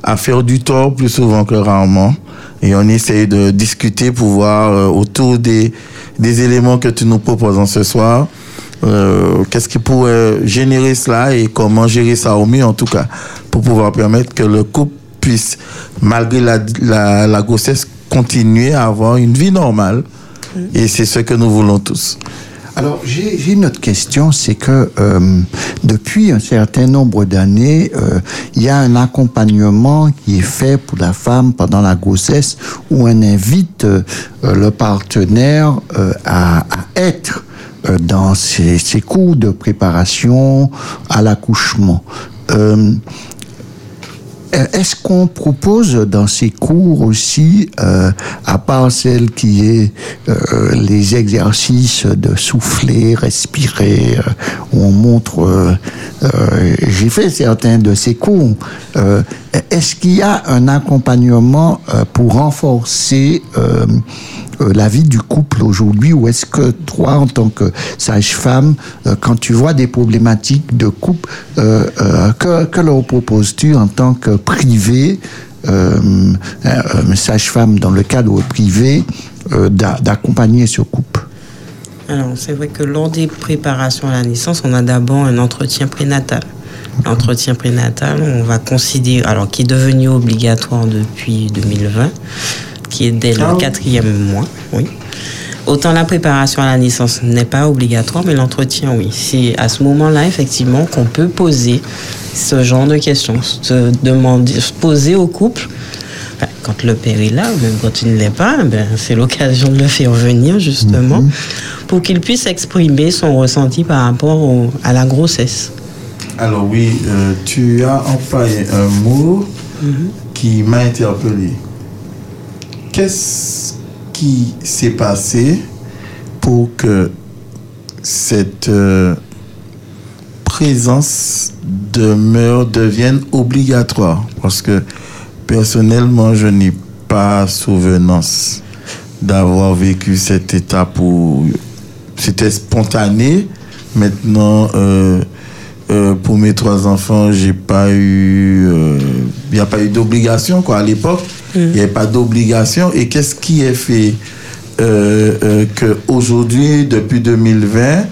à faire du tort plus souvent que rarement. Et on essaye de discuter pour voir euh, autour des, des éléments que tu nous proposes en ce soir, euh, qu'est-ce qui pourrait générer cela et comment gérer ça au mieux en tout cas, pour pouvoir permettre que le couple puisse, malgré la, la, la grossesse, continuer à avoir une vie normale Et c'est ce que nous voulons tous. Alors, j'ai une autre question, c'est que euh, depuis un certain nombre d'années, euh, il y a un accompagnement qui est fait pour la femme pendant la grossesse où on invite euh, le partenaire euh, à, à être euh, dans ces, ces cours de préparation à l'accouchement. Euh, Est-ce qu'on propose dans ces cours aussi, euh, à part celle qui est euh, les exercices de souffler, respirer, euh, où on montre, euh, euh, j'ai fait certains de ces cours, euh, est-ce qu'il y a un accompagnement euh, pour renforcer euh, euh, la vie du couple aujourd'hui ou est-ce que toi, en tant que sage-femme, euh, quand tu vois des problématiques de couple, euh, euh, que, que leur proposes-tu en tant que privé, euh, euh, sage-femme dans le cadre privé, euh, d'a- d'accompagner ce couple? Alors, c'est vrai que lors des préparations à la naissance, on a d'abord un entretien prénatal. L'entretien prénatal, on va considérer, alors qui est devenu obligatoire depuis 2020, qui est dès Ah le oui. quatrième mois, oui. Autant la préparation à la naissance n'est pas obligatoire, mais l'entretien, oui. C'est à ce moment-là, effectivement, qu'on peut poser ce genre de questions, se demander, se poser au couple. Enfin, quand le père est là, ou même quand il ne l'est pas, ben, c'est l'occasion de le faire venir, justement, pour qu'il puisse exprimer son ressenti par rapport au- à la grossesse. Alors oui, euh, tu as employé un mot qui m'a interpellé. Qu'est-ce qui s'est passé pour que cette euh, présence demeure, devienne obligatoire? Parce que personnellement, je n'ai pas souvenance d'avoir vécu cette étape où c'était spontané. Maintenant, euh, euh, pour mes trois enfants, j'ai pas eu, il n'y a pas eu d'obligation quoi. À l'époque, il n'y avait pas d'obligation. Et qu'est-ce qui est fait euh, euh, que aujourd'hui, depuis 2020,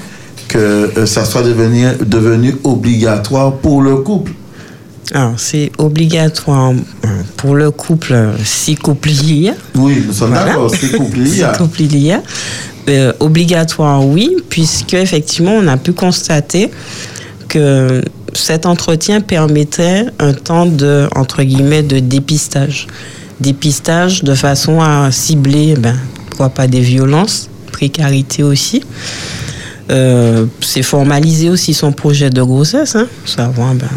que euh, ça soit devenu, devenu obligatoire pour le couple? Alors, c'est obligatoire euh, pour le couple, si couple il y a. Oui, nous sommes d'accord, si couple il y a. <laughs> Si couple il y a. Euh, obligatoire, oui, puisque effectivement, on a pu constater que cet entretien permettait un temps de, entre guillemets, de dépistage. Dépistage de façon à cibler, ben, pourquoi pas des violences, précarité aussi. Euh, c'est formaliser aussi son projet de grossesse, hein, savoir ben,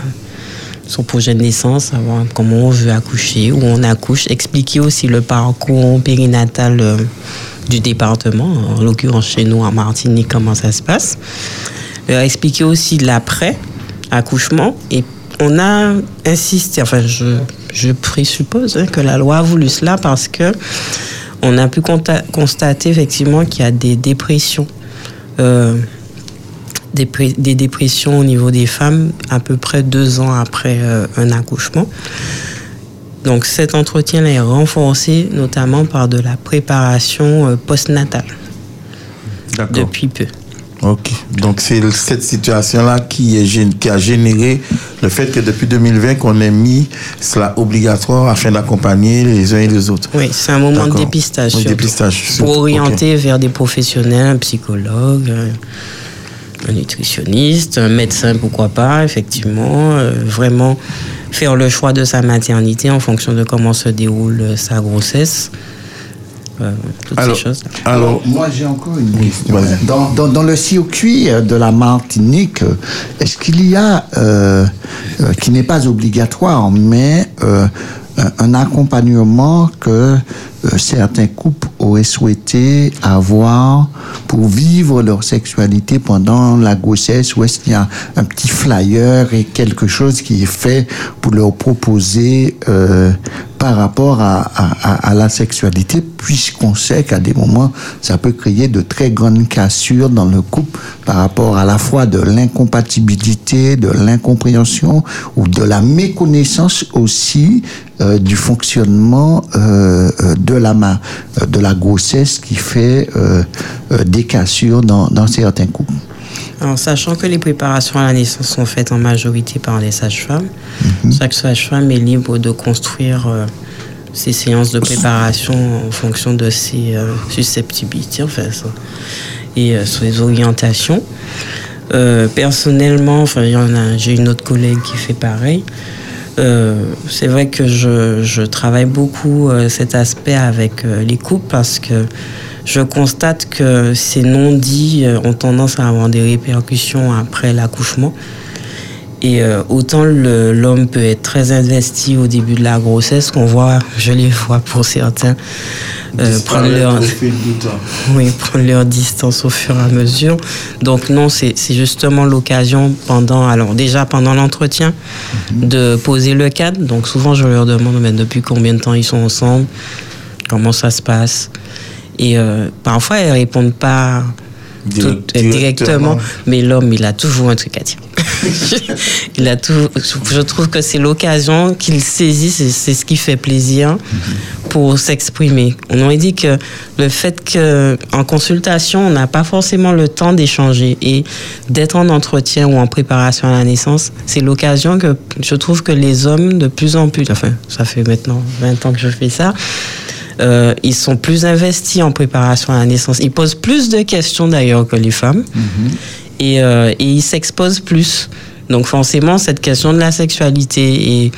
son projet de naissance, savoir comment on veut accoucher, où on accouche, expliquer aussi le parcours périnatal euh, du département, en l'occurrence chez nous en Martinique, comment ça se passe. Euh, expliquer aussi l'après accouchement et on a insisté, enfin je, je présuppose hein, que la loi a voulu cela parce que on a pu constater effectivement qu'il y a des dépressions euh, des, dépressions au niveau des femmes à peu près deux ans après euh, un accouchement. Donc cet entretien est renforcé notamment par de la préparation euh, postnatale depuis peu. Ok. Donc c'est cette situation-là qui, est gén- qui a généré le fait que depuis 2020 qu'on ait mis cela obligatoire afin d'accompagner les uns et les autres. Oui, c'est un moment de dépistage. Surtout. dépistage. Pour orienter vers des professionnels, un psychologue, un nutritionniste, un médecin, pourquoi pas, effectivement. euh, vraiment faire le choix de sa maternité en fonction de comment se déroule sa grossesse. Euh, toutes Alors, ces choses. Alors, moi, j'ai encore une question. Dans, dans, dans le circuit euh, de la Martinique, euh, est-ce qu'il y a, euh, qui n'est pas obligatoire, mais euh, un- accompagnement que certains couples auraient souhaité avoir pour vivre leur sexualité pendant la grossesse ou est-ce qu'il y a un petit flyer et quelque chose qui est fait pour leur proposer euh, par rapport à, à, à- à la sexualité puisqu'on sait qu'à des moments ça peut créer de très grandes cassures dans le couple par rapport à la fois de l'incompatibilité, de l'incompréhension ou de la méconnaissance aussi euh, du fonctionnement euh, euh, de la ma- euh, de la grossesse qui fait euh, euh, des cassures dans, dans certains couples. Alors, sachant que les préparations à la naissance sont faites en majorité par les sages-femmes, chaque sage-femme est libre de construire euh, ces séances de préparation en fonction de ses euh, susceptibilités, enfin, ça, et euh, ses orientations. Personnellement, en j'ai une autre collègue qui fait pareil. Euh, c'est vrai que je, travaille beaucoup euh, cet aspect avec euh, les couples parce que je constate que ces non-dits ont tendance à avoir des répercussions après l'accouchement. Et autant l'homme peut être très investi au début de la grossesse, qu'on voit, je les vois pour certains, euh, prendre leur, oui, prendre leur distance au fur et à mesure. Donc non, c'est c'est justement l'occasion pendant, alors déjà pendant l'entretien, de poser le cadre. Donc souvent je leur demande mais depuis combien de temps ils sont ensemble, comment ça se passe? Et euh, parfois elles répondent pas tout- euh, directement, directement. mais l'homme il a toujours un truc à dire. <laughs> il a tout, je trouve que c'est l'occasion qu'il saisit, c'est ce qui fait plaisir pour s'exprimer. On aurait dit que le fait que en consultation, on n'a pas forcément le temps d'échanger et d'être en entretien ou en préparation à la naissance, c'est l'occasion que je trouve que les hommes de plus en plus, enfin, ça fait maintenant 20 ans que je fais ça, euh, ils sont plus investis en préparation à la naissance. Ils posent plus de questions d'ailleurs que les femmes et, euh, ils s'exposent plus. Donc forcément, cette question de la sexualité et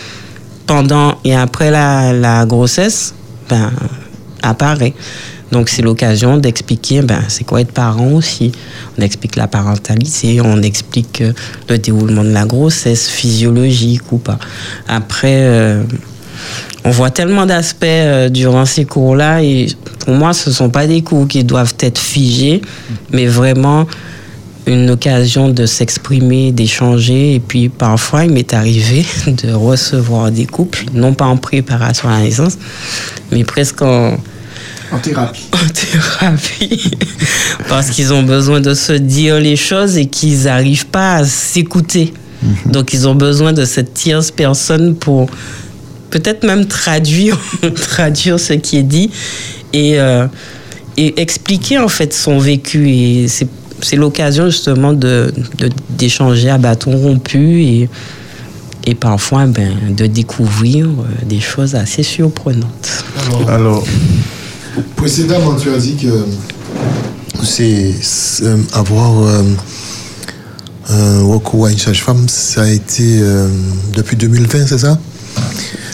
pendant et après la, grossesse, ben, apparaît. Donc c'est l'occasion d'expliquer ben, c'est quoi être parent aussi. On explique la parentalité, on explique euh, le déroulement de la grossesse, physiologique ou pas. Après, euh, on voit tellement d'aspects durant ces cours-là et pour moi, ce ne sont pas des cours qui doivent être figés, mais vraiment une occasion de s'exprimer, d'échanger. Et puis parfois, il m'est arrivé <laughs> de recevoir des couples, non pas en préparation à la naissance, mais presque en, En thérapie. <laughs> en thérapie, parce qu'ils ont besoin de se dire les choses et qu'ils n'arrivent pas à s'écouter. Donc ils ont besoin de cette tierce personne pour peut-être même traduire, <laughs> traduire ce qui est dit et, euh, et expliquer en fait son vécu. Et c'est, c'est l'occasion justement de, de- d'échanger à bâton rompu et, et parfois ben, de découvrir euh, des choses assez surprenantes. Alors, Précédemment, tu as dit que c'est c'est, euh, avoir euh, un recours à une sage-femme, ça a été euh, depuis 2020, c'est ça?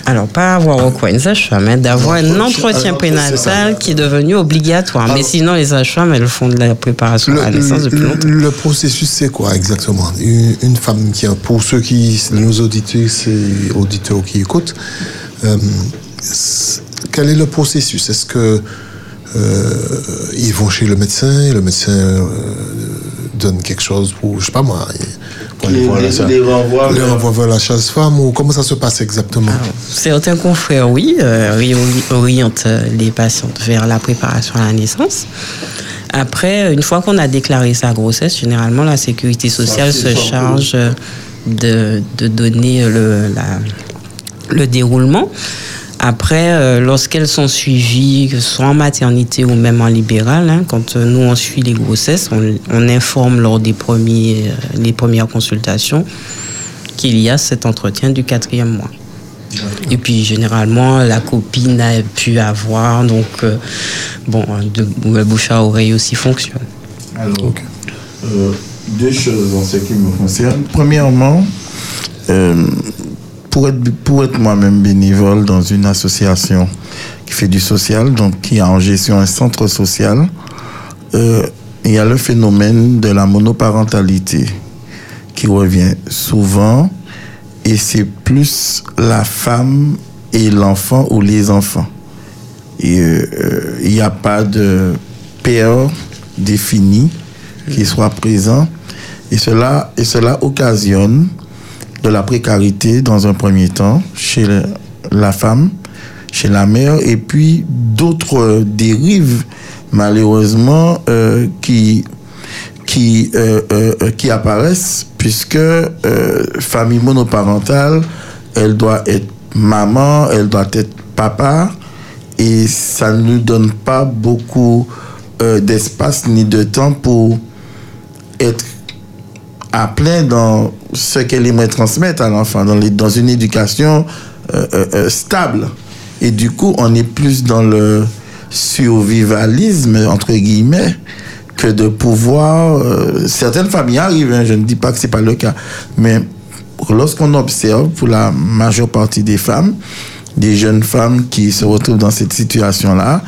Alors, pas avoir une sage-femme, hein, d'avoir un entretien prénatal qui est devenu obligatoire. Mais sinon, les sages-femmes, elles font de la préparation à la naissance depuis le, longtemps. le processus, c'est quoi exactement? Une, une femme qui pour ceux qui, nos auditeurs auditeurs qui écoutent, euh, quel est le processus? Est-ce que euh, ils vont chez le médecin et le médecin euh, donne quelque chose pour, je sais pas moi, Les- les- sage- les renvoie les vers- renvoie vers la chasse-femme ou comment ça se passe exactement Certains confrères, oui, euh, euh, les patientes vers la préparation à la naissance. Après, une fois qu'on a déclaré sa grossesse, généralement, la sécurité sociale Ça, se charge euh, de, de donner le, la- le déroulement. Après, euh, lorsqu'elles sont suivies, que ce soit en maternité ou même en libéral, hein, quand euh, nous on suit les grossesses, on, on informe lors des premiers, euh, les premières consultations qu'il y a cet entretien du quatrième mois. Et puis généralement, la copine a pu avoir, donc euh, bon, de, le bouche à oreille aussi fonctionne. Alors, euh, deux choses en ce qui me concerne. Premièrement, euh, pour être, pour être moi-même bénévole dans une association qui fait du social, donc qui a en gestion un centre social, euh, il y a le phénomène de la monoparentalité qui revient souvent et c'est plus la femme et l'enfant ou les enfants. Euh, il n'y a pas de père défini qui soit présent. Et cela, et cela occasionne de la précarité dans un premier temps chez la femme, chez la mère, et puis d'autres euh, dérives, malheureusement, euh, qui, euh, qui apparaissent, puisque famille monoparentale, elle doit être maman, elle doit être papa, et ça ne nous donne pas beaucoup d'espace ni de temps pour être à plein dans ce qu'elle aimerait transmettre à l'enfant, dans, une éducation euh, euh, euh, stable. Et du coup, on est plus dans le survivalisme, entre guillemets, que de pouvoir... euh, certaines familles arrivent, hein, je ne dis pas que c'est pas le cas, mais lorsqu'on observe pour la majeure partie des femmes, des jeunes femmes qui se retrouvent dans cette situation-là,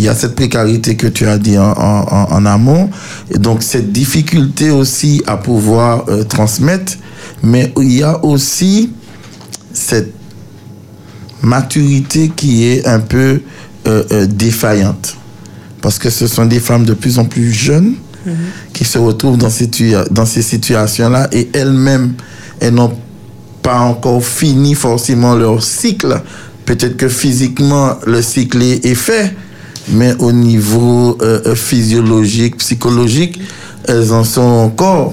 il y a cette précarité que tu as dit en, en- en- en amont, et donc cette difficulté aussi à pouvoir euh, transmettre, mais il y a aussi cette maturité qui est un peu euh, euh, défaillante. Parce que ce sont des femmes de plus en plus jeunes qui se retrouvent dans ces, tua- dans ces situations-là et elles-mêmes, elles n'ont pas encore fini forcément leur cycle. Peut-être que physiquement, le cycle est fait, mais au niveau euh, euh, physiologique, psychologique, elles en sont encore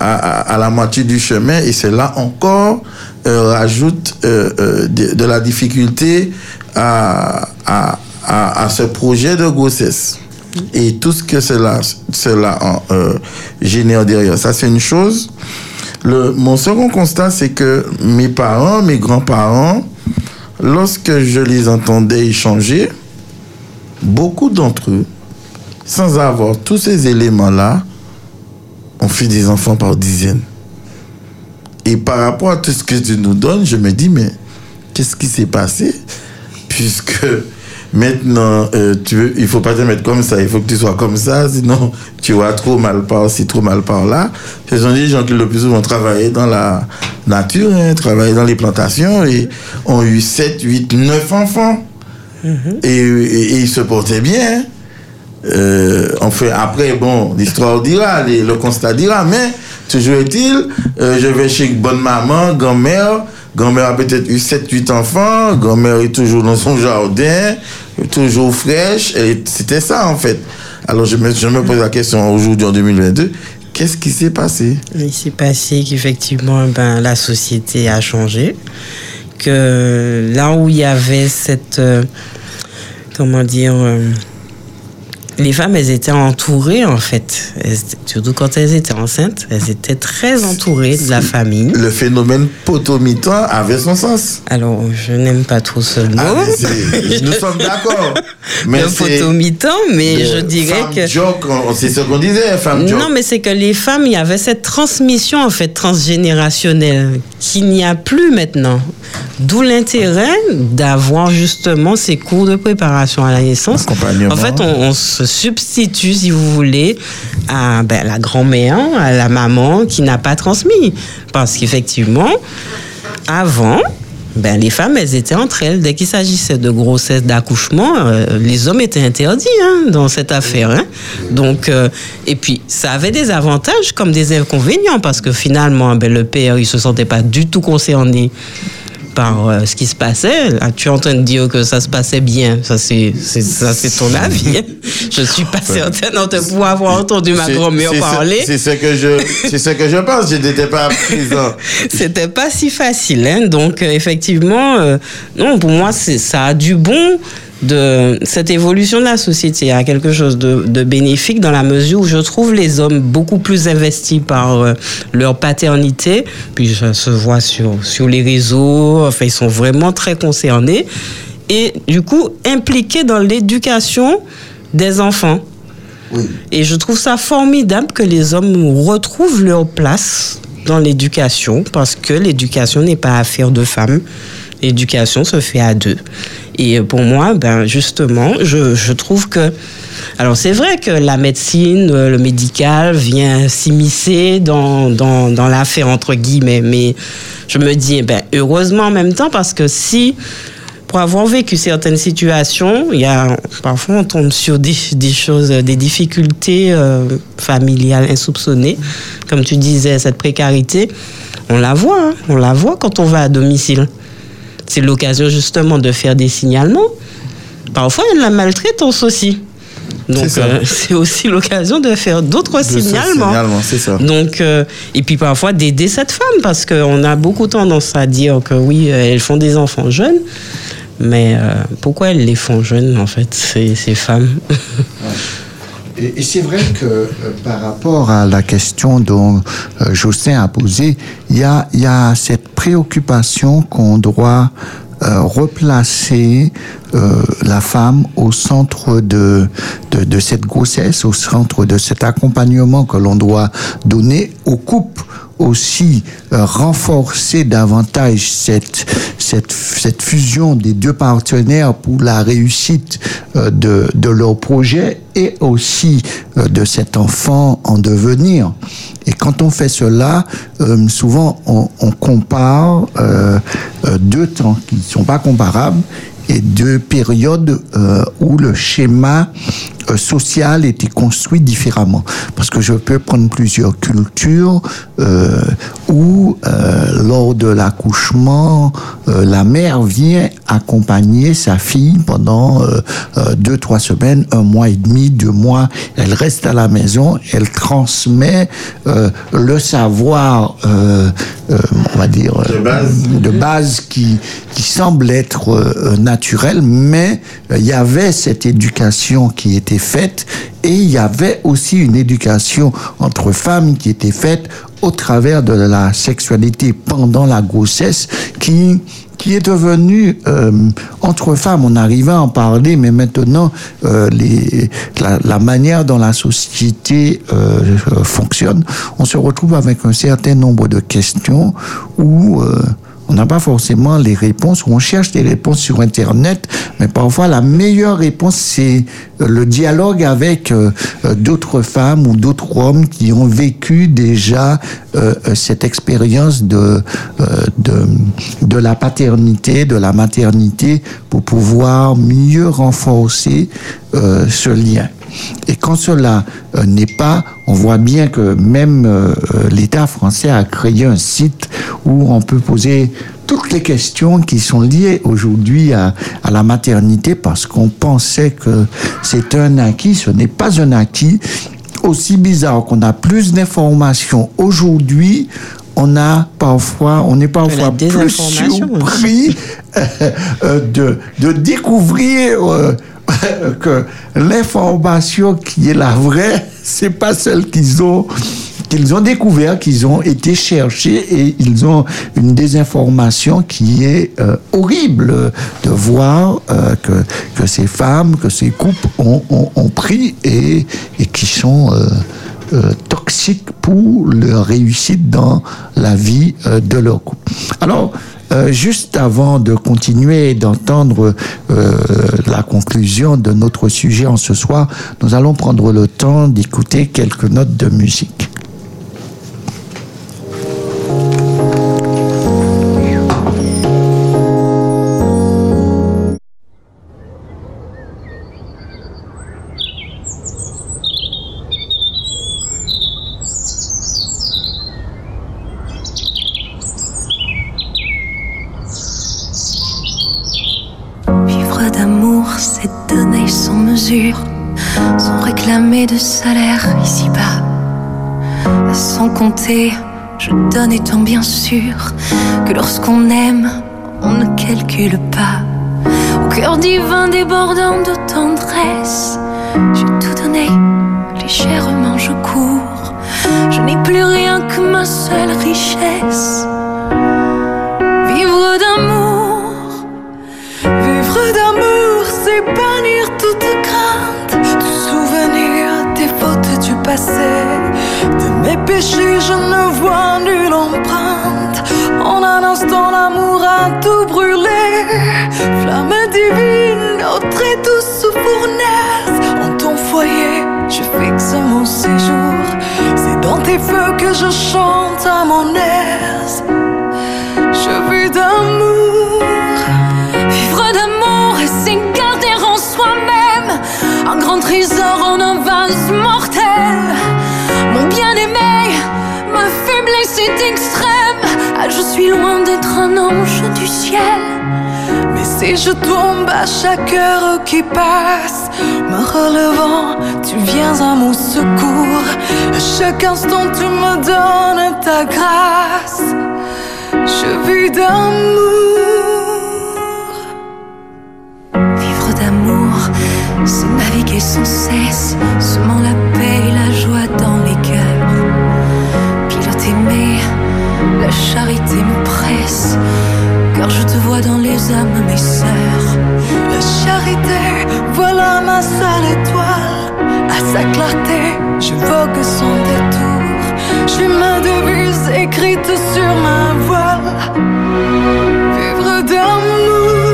à, la moitié du chemin et cela encore euh, rajoute euh, de, la difficulté à, à, à, ce projet de grossesse et tout ce que cela, cela en, génère derrière. Ça, c'est une chose. Mon second constat, c'est que mes parents, mes grands-parents, lorsque je les entendais échanger, beaucoup d'entre eux, sans avoir tous ces éléments-là, ont fait des enfants par dizaines. Et par rapport à tout ce que tu nous donnes, je me dis, mais qu'est-ce qui s'est passé? Puisque maintenant, euh, tu veux, il faut pas te mettre comme ça, il faut que tu sois comme ça, sinon tu vas trop mal par-ci, trop mal par-là. Ce sont des gens qui le plus souvent travaillé dans la nature, hein, travaillé dans les plantations et ont eu 7, 8, 9 enfants. Et, et- et ils se portaient bien. hein. Euh, enfin, après, bon, l'histoire dira, les- le constat dira, mais toujours est-il, euh, je vais chez bonne maman, grand-mère, grand-mère a peut-être eu 7-8 enfants, grand-mère est toujours dans son jardin, toujours fraîche, et c'était ça en fait. Alors je me, je me pose la question aujourd'hui en 2022, qu'est-ce qui s'est passé? Il s'est passé qu'effectivement, ben, la société a changé. Que là où il y avait cette. euh, comment dire. euh, les femmes, elles étaient entourées, en fait. Elles surtout quand elles étaient enceintes, elles étaient très entourées de la famille. Le phénomène potomitan avait son sens. Alors, je n'aime pas trop ce mot. Ah, nous sommes d'accord. <laughs> Mais le potomitan, mais je dirais Femme que. joke, c'est ce qu'on disait, femme joke. Non, mais c'est que les femmes, il y avait cette transmission en fait transgénérationnelle qu'il n'y a plus maintenant. D'où l'intérêt d'avoir justement ces cours de préparation à la naissance. En fait, on, on se substitue, si vous voulez, à ben, la grand-mère, à la maman qui n'a pas transmis. Parce qu'effectivement, avant, ben, les femmes, elles étaient entre elles. Dès qu'il s'agissait de grossesse, d'accouchement, euh, les hommes étaient interdits hein, dans cette affaire. hein. Donc, euh, et puis, ça avait des avantages comme des inconvénients parce que finalement, ben, le père, il se sentait pas du tout concerné par euh, ce qui se passait. Là, tu es en train de dire que ça se passait bien. Ça, c'est, ça, c'est ton avis. <laughs> Je suis pas certaine de pouvoir avoir entendu ma grand-mère parler. C'est ce que je, c'est ce que je pense. Je n'étais pas présent. <laughs> C'était pas si facile. Hein? Donc, euh, effectivement, euh, non, pour moi, c'est, ça a du bon de cette évolution de la société a quelque chose de, de bénéfique dans la mesure où je trouve les hommes beaucoup plus investis par euh, leur paternité. Puis ça se voit sur, sur les réseaux. Enfin, ils sont vraiment très concernés. Et du coup, impliqués dans l'éducation des enfants. Et je trouve ça formidable que les hommes retrouvent leur place dans l'éducation parce que l'éducation n'est pas affaire de femmes. L'éducation se fait à deux. Et pour moi, ben justement, je, trouve que alors c'est vrai que la médecine, euh, le médical vient s'immiscer dans, dans, l'affaire entre guillemets, mais je me dis, eh ben, heureusement en même temps parce que si pour avoir vécu certaines situations, il y a parfois on tombe sur des, des choses, des difficultés euh, familiales insoupçonnées, comme tu disais, cette précarité, on la voit, hein, on la voit quand on va à domicile. C'est l'occasion justement de faire des signalements. Parfois, il y a de la maltraitance aussi. Donc, C'est euh, <laughs> c'est aussi l'occasion de faire d'autres signalements. signalement, c'est ça. Donc, euh, et puis parfois d'aider cette femme, parce qu'on a beaucoup tendance à dire que oui, euh, elles font des enfants jeunes, mais euh, pourquoi elles les font jeunes, en fait, ces, ces femmes? <laughs> Et, c'est vrai que euh, par rapport à la question dont euh, Jocelyn a posé, il y a, il y a cette préoccupation qu'on doit euh, replacer euh, la femme au centre de, de, cette grossesse, au centre de cet accompagnement que l'on doit donner aux couples aussi euh, renforcer davantage cette, cette, fusion des deux partenaires pour la réussite euh, de, de leur projet et aussi de cet enfant en devenir. Et quand on fait cela, souvent on, compare deux temps qui ne sont pas comparables et deux périodes euh, où le schéma euh, social était construit différemment. Parce que je peux prendre plusieurs cultures euh, où, euh, lors de l'accouchement, euh, la mère vient accompagner sa fille pendant euh, euh, deux, trois semaines, un mois et demi, deux mois. Elle reste à la maison, elle transmet euh, le savoir, euh, euh, on va dire, De base. de base qui, qui semble être euh, naturelle, mais il y avait cette éducation qui était et il y avait aussi une éducation entre femmes qui était faite au travers de la sexualité pendant la grossesse qui qui est devenue euh, entre femmes. On arrivait à en parler, mais maintenant, euh, les, la, manière dont la société euh, fonctionne, on se retrouve avec un certain nombre de questions où on n'a pas forcément les réponses, on cherche des réponses sur Internet, mais parfois la meilleure réponse, c'est euh, le dialogue avec euh, euh, d'autres femmes ou d'autres hommes qui ont vécu déjà cette expérience de, de, de la paternité, de la maternité, pour pouvoir mieux renforcer ce lien. Et quand cela euh, n'est pas, on voit bien que même euh, l'État français a créé un site où on peut poser toutes les questions qui sont liées aujourd'hui à, à la maternité parce qu'on pensait que c'est un acquis. Ce n'est pas un acquis. Aussi bizarre qu'on a plus d'informations aujourd'hui, on a parfois, on est parfois plus surpris <laughs> euh, de, de découvrir <laughs> que l'information qui est la vraie, <laughs> c'est pas celle qu'ils ont qu'ils ont découvert, qu'ils ont été cherchés et ils ont une désinformation qui est euh, horrible de voir euh, que, que ces femmes, que ces couples ont, ont, ont pris et, et qui sont euh, euh, toxiques pour leur réussite dans la vie euh, de leur couple. Alors, euh, juste avant de continuer et d'entendre euh, la conclusion de notre sujet en ce soir, nous allons prendre le temps d'écouter quelques notes de musique. Je donne étant bien sûr que lorsqu'on aime, on ne calcule pas. Au cœur divin débordant de tendresse, j'ai tout donné, légèrement je cours. Je n'ai plus rien que ma seule richesse. Mes péchés, je ne vois nulle empreinte. En un instant, l'amour a tout brûlé. Flamme divine, au très douce fournaise. En ton foyer, je fixe mon séjour. C'est dans tes feux que je chante à mon aise. Je vis d'amour. Vivre d'amour, c'est garder en soi-même un grand trésor en un vase mortel. Loin d'être un ange du ciel. Mais si je tombe à chaque heure qui passe, me relevant, tu viens à mon secours. À chaque instant, tu me donnes ta grâce. Je vis d'amour. Vivre d'amour, c'est naviguer sans cesse, semant la paix car je te vois dans les âmes, mes sœurs. La charité, voilà ma seule étoile. À sa clarté, je vogue son détour. Je ma devise écrite sur ma voile. Vivre d'amour,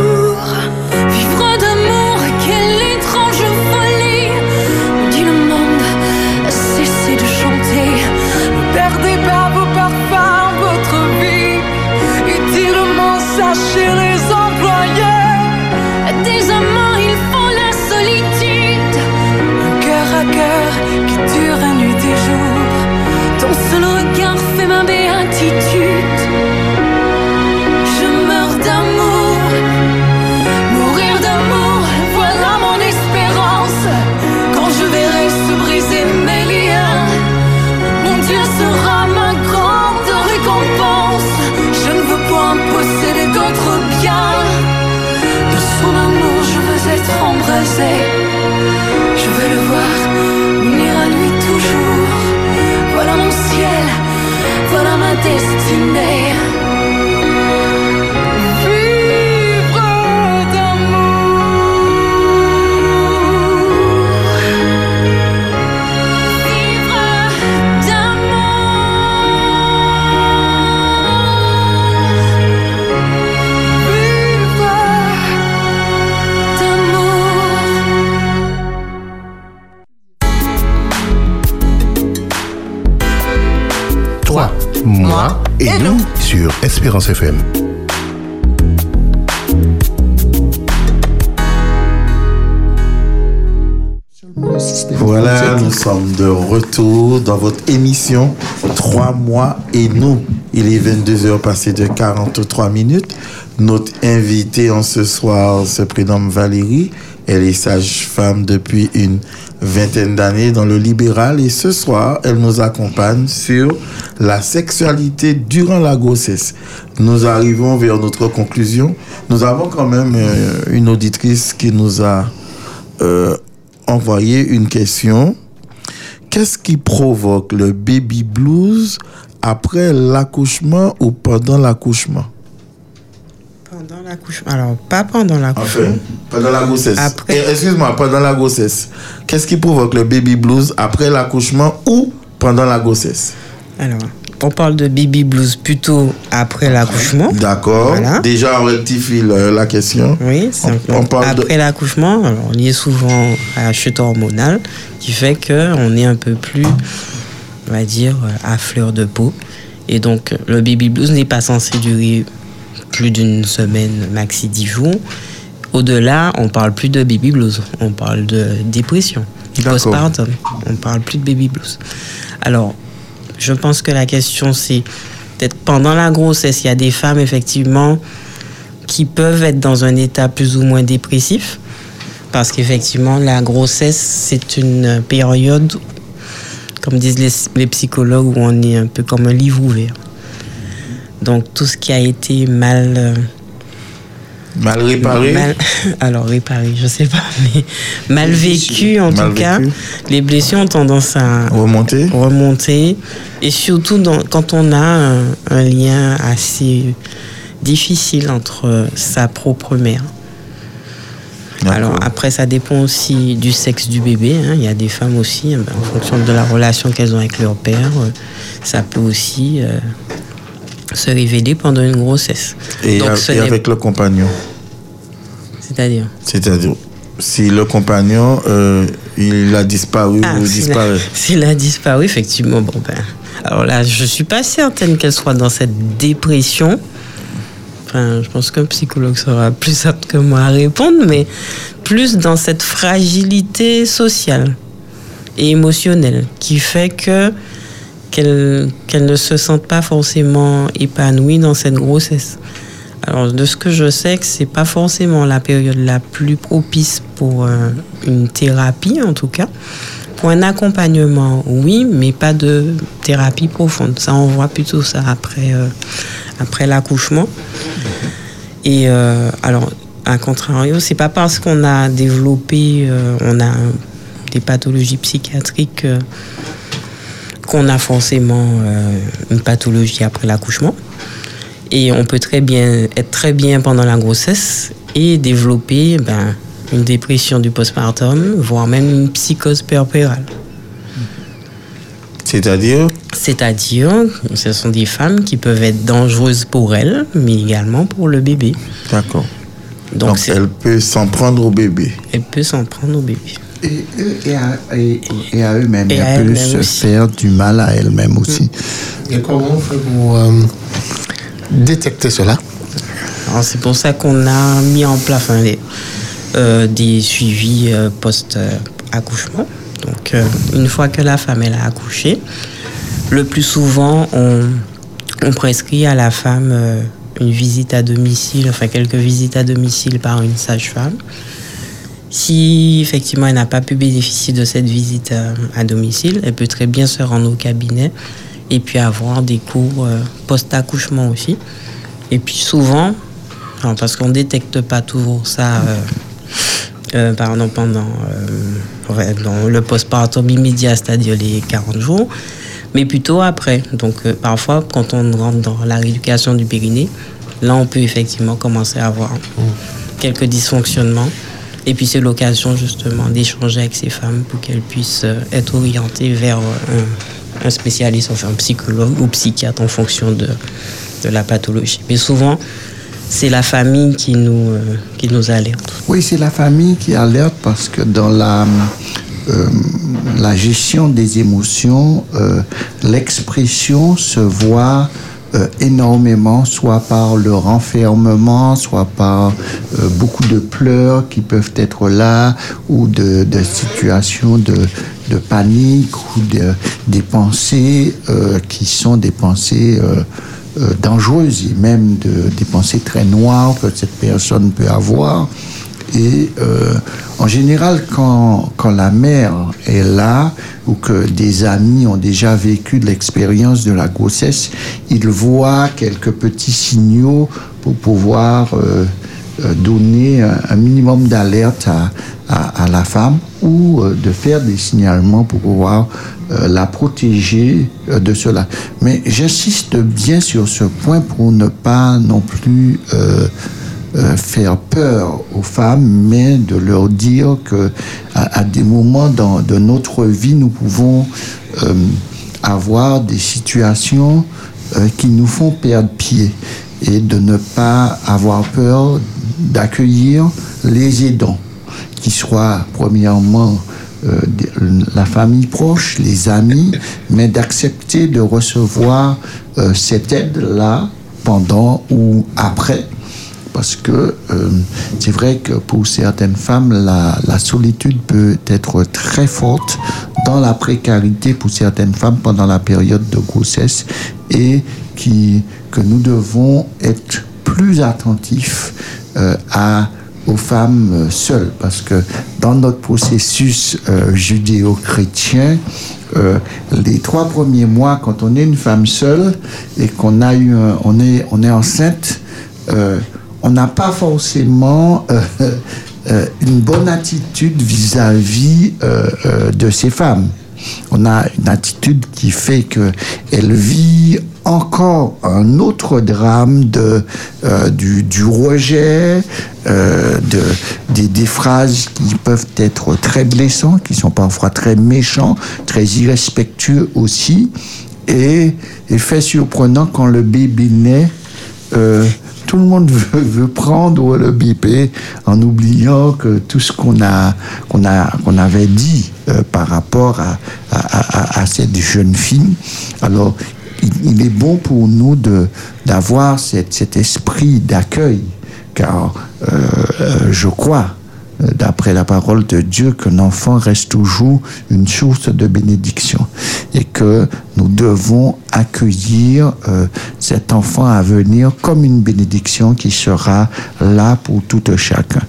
Ton seul regard fait ma béatitude Je meurs d'amour, mourir d'amour, voilà mon espérance. Quand je verrai se briser mes liens, mon Dieu sera ma grande récompense. Je ne veux point posséder d'autres biens. De son amour, je veux être embrasé. Nous sur Espérance FM. Voilà, nous sommes de retour dans votre émission Trois mois et nous. Il est 22h passé de 43 minutes. Notre invitée en ce soir se prénomme Valérie. Elle est sage-femme depuis une vingtaine d'années dans le libéral et ce soir, elle nous accompagne sur la sexualité durant la grossesse. Nous arrivons vers notre conclusion. Nous avons quand même euh, une auditrice qui nous a euh, envoyé une question. Qu'est-ce qui provoque le baby blues après l'accouchement ou pendant l'accouchement? Pendant l'accouchement. Alors, pas pendant l'accouchement. Enfin, pendant la grossesse. Après. Eh, Excuse-moi, pendant la grossesse. Qu'est-ce qui provoque le baby blues après l'accouchement ou pendant la grossesse? Alors, on parle de baby blues plutôt après l'accouchement. D'accord. Voilà. Déjà, on rectifie le- la question. Oui, c'est On- on parle de- après l'accouchement, on y est souvent à la chute hormonale qui fait qu'on est un peu plus, on va dire, à fleur de peau. Et donc, le baby blues n'est pas censé durer plus d'une semaine, maxi 10 jours. Au-delà, on parle plus de baby blues, on parle de dépression, postpartum. On parle plus de baby blues. Alors, je pense que la question c'est peut-être pendant la grossesse, il y a des femmes effectivement qui peuvent être dans un état plus ou moins dépressif parce qu'effectivement la grossesse c'est une période comme disent les, psychologues où on est un peu comme un livre ouvert. Donc tout ce qui a été mal euh, Mal réparé? Mal- <laughs> alors réparé, je sais pas, <laughs> mais mal vécu en Mal tout cas. Les blessures ont tendance à remonter? remonter. Et surtout dans- quand on a un, un lien assez difficile entre sa propre mère. Alors après, ça dépend aussi du sexe du bébé. hein. Il y a des femmes aussi, hein, ben, en fonction de la relation qu'elles ont avec leur père, euh, ça peut aussi euh, se révéler pendant une grossesse. Et, Donc, a- ce et n'est- avec le compagnon. C'est-à-dire C'est-à-dire, si le compagnon, euh, il a disparu Ah, ou s'il disparaît. <laughs> S'il a disparu, effectivement, bon ben. Alors là, je suis pas certaine qu'elle soit dans cette dépression. Enfin, je pense qu'un psychologue sera plus apte que moi à répondre, mais plus dans cette fragilité sociale et émotionnelle qui fait que qu'elle qu'elle ne se sente pas forcément épanouie dans cette grossesse. Alors, de ce que je sais, que c'est pas forcément la période la plus propice pour euh, une thérapie, en tout cas. Pour un accompagnement, oui, mais pas de thérapie profonde. Ça, on voit plutôt ça après, euh, après l'accouchement. Et euh, alors, à contrario, c'est pas parce qu'on a développé, on a des pathologies psychiatriques qu'on a forcément euh, une pathologie après l'accouchement. Et on peut très bien être très bien pendant la grossesse et développer ben, une dépression du postpartum, voire même une psychose puerpérale. C'est-à-dire? C'est-à-dire, ce sont des femmes qui peuvent être dangereuses pour elles, mais également pour le bébé. D'accord. Donc, Donc, elle peut s'en prendre au bébé. Elle peut s'en prendre au bébé. Et, et à, et- et à eux-mêmes, Et à elle peut elles-mêmes se aussi. faire du mal à elle-même aussi. Et comment on fait pour euh, détecter cela? Alors, c'est pour ça qu'on a mis en place les- euh, des suivis euh, post-accouchement. Donc, euh, une fois que la femme elle a accouché, le plus souvent, on, on prescrit à la femme euh, une visite à domicile, enfin quelques visites à domicile par une sage-femme. Si effectivement elle n'a pas pu bénéficier de cette visite euh, à domicile, elle peut très bien se rendre au cabinet et puis avoir des cours euh, post-accouchement aussi. Et puis souvent, parce qu'on ne détecte pas toujours ça euh, euh, pardon, pendant euh, dans le postpartum immédiat, c'est-à-dire les 40 jours, mais plutôt après. Donc parfois, quand on rentre dans la rééducation du périnée, là on peut effectivement commencer à avoir quelques dysfonctionnements. Et puis c'est l'occasion justement d'échanger avec ces femmes pour qu'elles puissent euh, être orientées vers euh, un, spécialiste, enfin un psychologue ou psychiatre en fonction de, de la pathologie. Mais souvent, c'est la famille qui nous, euh, qui nous alerte. Oui, c'est la famille qui alerte parce que dans la, la gestion des émotions, l'expression se voit euh, énormément, soit par le renfermement, soit par euh, beaucoup de pleurs qui peuvent être là, ou de, situations de, panique, ou de, des pensées euh, qui sont des pensées euh, dangereuses, et même de, des pensées très noires que cette personne peut avoir. Et euh, en général, quand, quand la mère est là ou que des amis ont déjà vécu de l'expérience de la grossesse, ils voient quelques petits signaux pour pouvoir euh, euh, donner un, minimum d'alerte à, à, la femme ou euh, de faire des signalements pour pouvoir euh, la protéger euh, de cela. Mais j'insiste bien sur ce point pour ne pas non plus euh, faire peur aux femmes, mais de leur dire que à, des moments dans, de notre vie, nous pouvons euh, avoir des situations euh, qui nous font perdre pied et de ne pas avoir peur d'accueillir les aidants, qui soient premièrement la famille proche, les amis, mais d'accepter de recevoir cette aide-là pendant ou après parce que euh, c'est vrai que pour certaines femmes, la, solitude peut être très forte dans la précarité pour certaines femmes pendant la période de grossesse et qui, que nous devons être plus attentifs euh, à aux femmes euh, seules, parce que dans notre processus judéo-chrétien, les trois premiers mois, quand on est une femme seule et qu'on a eu, on est, on est enceinte, on n'a pas forcément euh, euh, une bonne attitude vis-à-vis euh, euh, de ces femmes. On a une attitude qui fait que elle vit encore un autre drame de, euh, du, du rejet, euh, de, des, phrases qui peuvent être très blessantes, qui sont parfois très méchants, très irrespectueux aussi. Et effet surprenant, quand le bébé naît, euh, tout le monde veut, prendre le bébé en oubliant que tout ce qu'on a, qu'on avait dit euh, par rapport à, à, cette jeune fille. Alors, il, est bon pour nous de, d'avoir cet esprit d'accueil, car euh, euh, je crois d'après la parole de Dieu, qu'un enfant reste toujours une source de bénédiction et que nous devons accueillir euh, cet enfant à venir comme une bénédiction qui sera là pour tout chacun.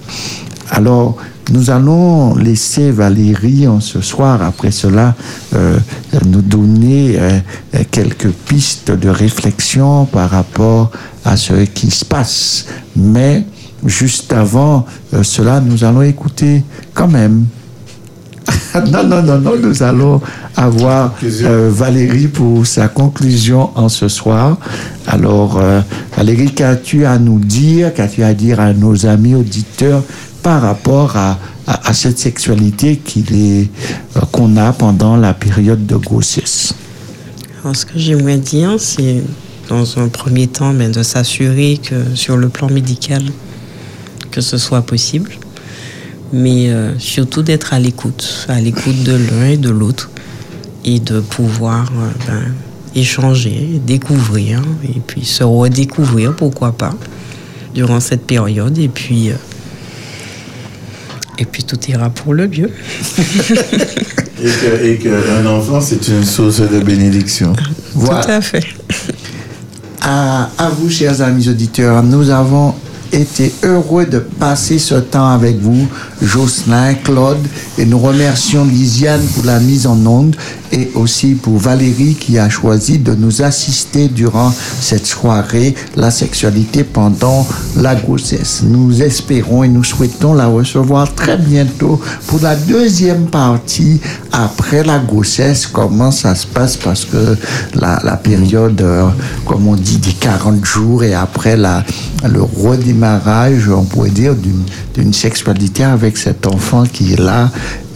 Alors, nous allons laisser Valérie en ce soir, après cela, euh, nous donner euh, quelques pistes de réflexion par rapport à ce qui se passe. Mais juste avant euh, cela, nous allons écouter quand même <laughs> non, non, non, non, nous allons avoir euh, Valérie pour sa conclusion en ce soir. Alors, euh, Valérie, qu'as-tu à nous dire, qu'as-tu à dire à nos amis auditeurs par rapport à, à, à cette sexualité qu'il est, euh, qu'on a pendant la période de grossesse? Alors, ce que j'aimerais dire, c'est dans un premier temps ben, de s'assurer que sur le plan médical, que ce soit possible, mais euh, surtout d'être à l'écoute, à l'écoute de l'un et de l'autre, et de pouvoir euh, ben, échanger, découvrir, et puis se redécouvrir, pourquoi pas, durant cette période, et puis, euh, et puis tout ira pour le mieux. <laughs> Et que- qu'un enfant, c'est une source de bénédiction. Voilà. Tout à fait. À, à vous, chers amis auditeurs, nous avons été heureux de passer ce temps avec vous, Jocelyn, Claude, et nous remercions Lisiane pour la mise en onde et aussi pour Valérie qui a choisi de nous assister durant cette soirée, la sexualité pendant la grossesse. Nous espérons et nous souhaitons la recevoir très bientôt pour la deuxième partie après la grossesse, comment ça se passe? Parce que la, période, euh, comme on dit, des 40 jours et après la, le redémarrage, on pourrait dire, d'une sexualité avec cet enfant qui est là,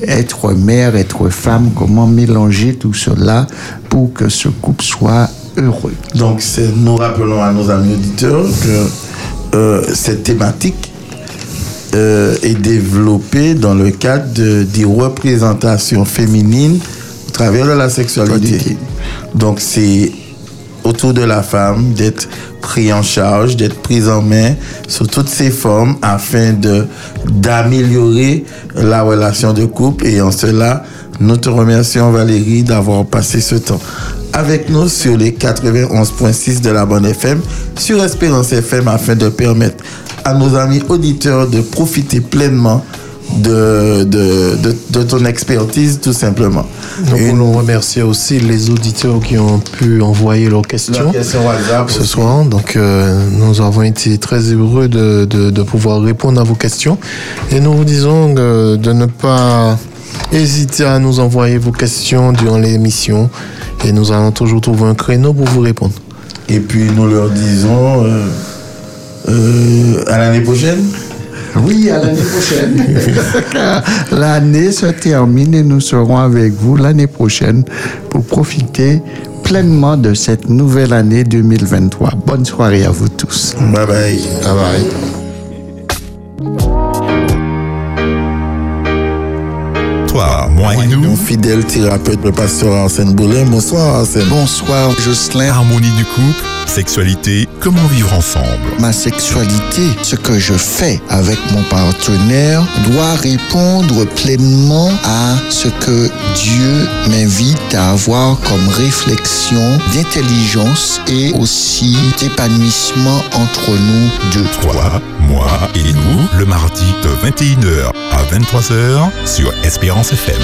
être mère, être femme, comment mélanger tout cela pour que ce couple soit heureux. Donc, nous rappelons à nos amis auditeurs que euh, cette thématique euh, est développée dans le cadre de- des représentations féminines au travers de la sexualité. Donc, c'est autour de la femme d'être pris en charge, d'être prise en main sous toutes ses formes afin d'améliorer la relation de couple. Et en cela nous te remercions Valérie d'avoir passé ce temps avec nous sur les 91.6 de la bonne FM sur Espérance FM afin de permettre à nos amis auditeurs de profiter pleinement de, de, de, de ton expertise tout simplement. On voulons remercier aussi les auditeurs qui ont pu envoyer leurs questions, ce soir. Donc, euh, nous avons été très heureux de, de- pouvoir répondre à vos questions. Et nous vous disons euh, de ne pas hésiter à nous envoyer vos questions durant l'émission. Et nous allons toujours trouver un créneau pour vous répondre. Et puis nous leur disons euh, euh, à l'année prochaine. Oui, à l'année prochaine. <laughs> l'année se termine et nous serons avec vous l'année prochaine pour profiter pleinement de cette nouvelle année 2023. Bonne soirée à vous tous. Bye bye. Bye bye. Toi, moi et nous. Mon fidèle thérapeute, le pasteur Arsène Boulin. Bonsoir Arsène. Bonsoir Jocelyn. Harmonie du couple, sexualité, comment vivre ensemble? Ma sexualité, ce que je fais avec mon partenaire, doit répondre pleinement à ce que Dieu m'invite à avoir comme réflexion d'intelligence et aussi d'épanouissement entre nous deux. Toi, moi et nous, le mardi de 21h à 23h sur Espérance FM.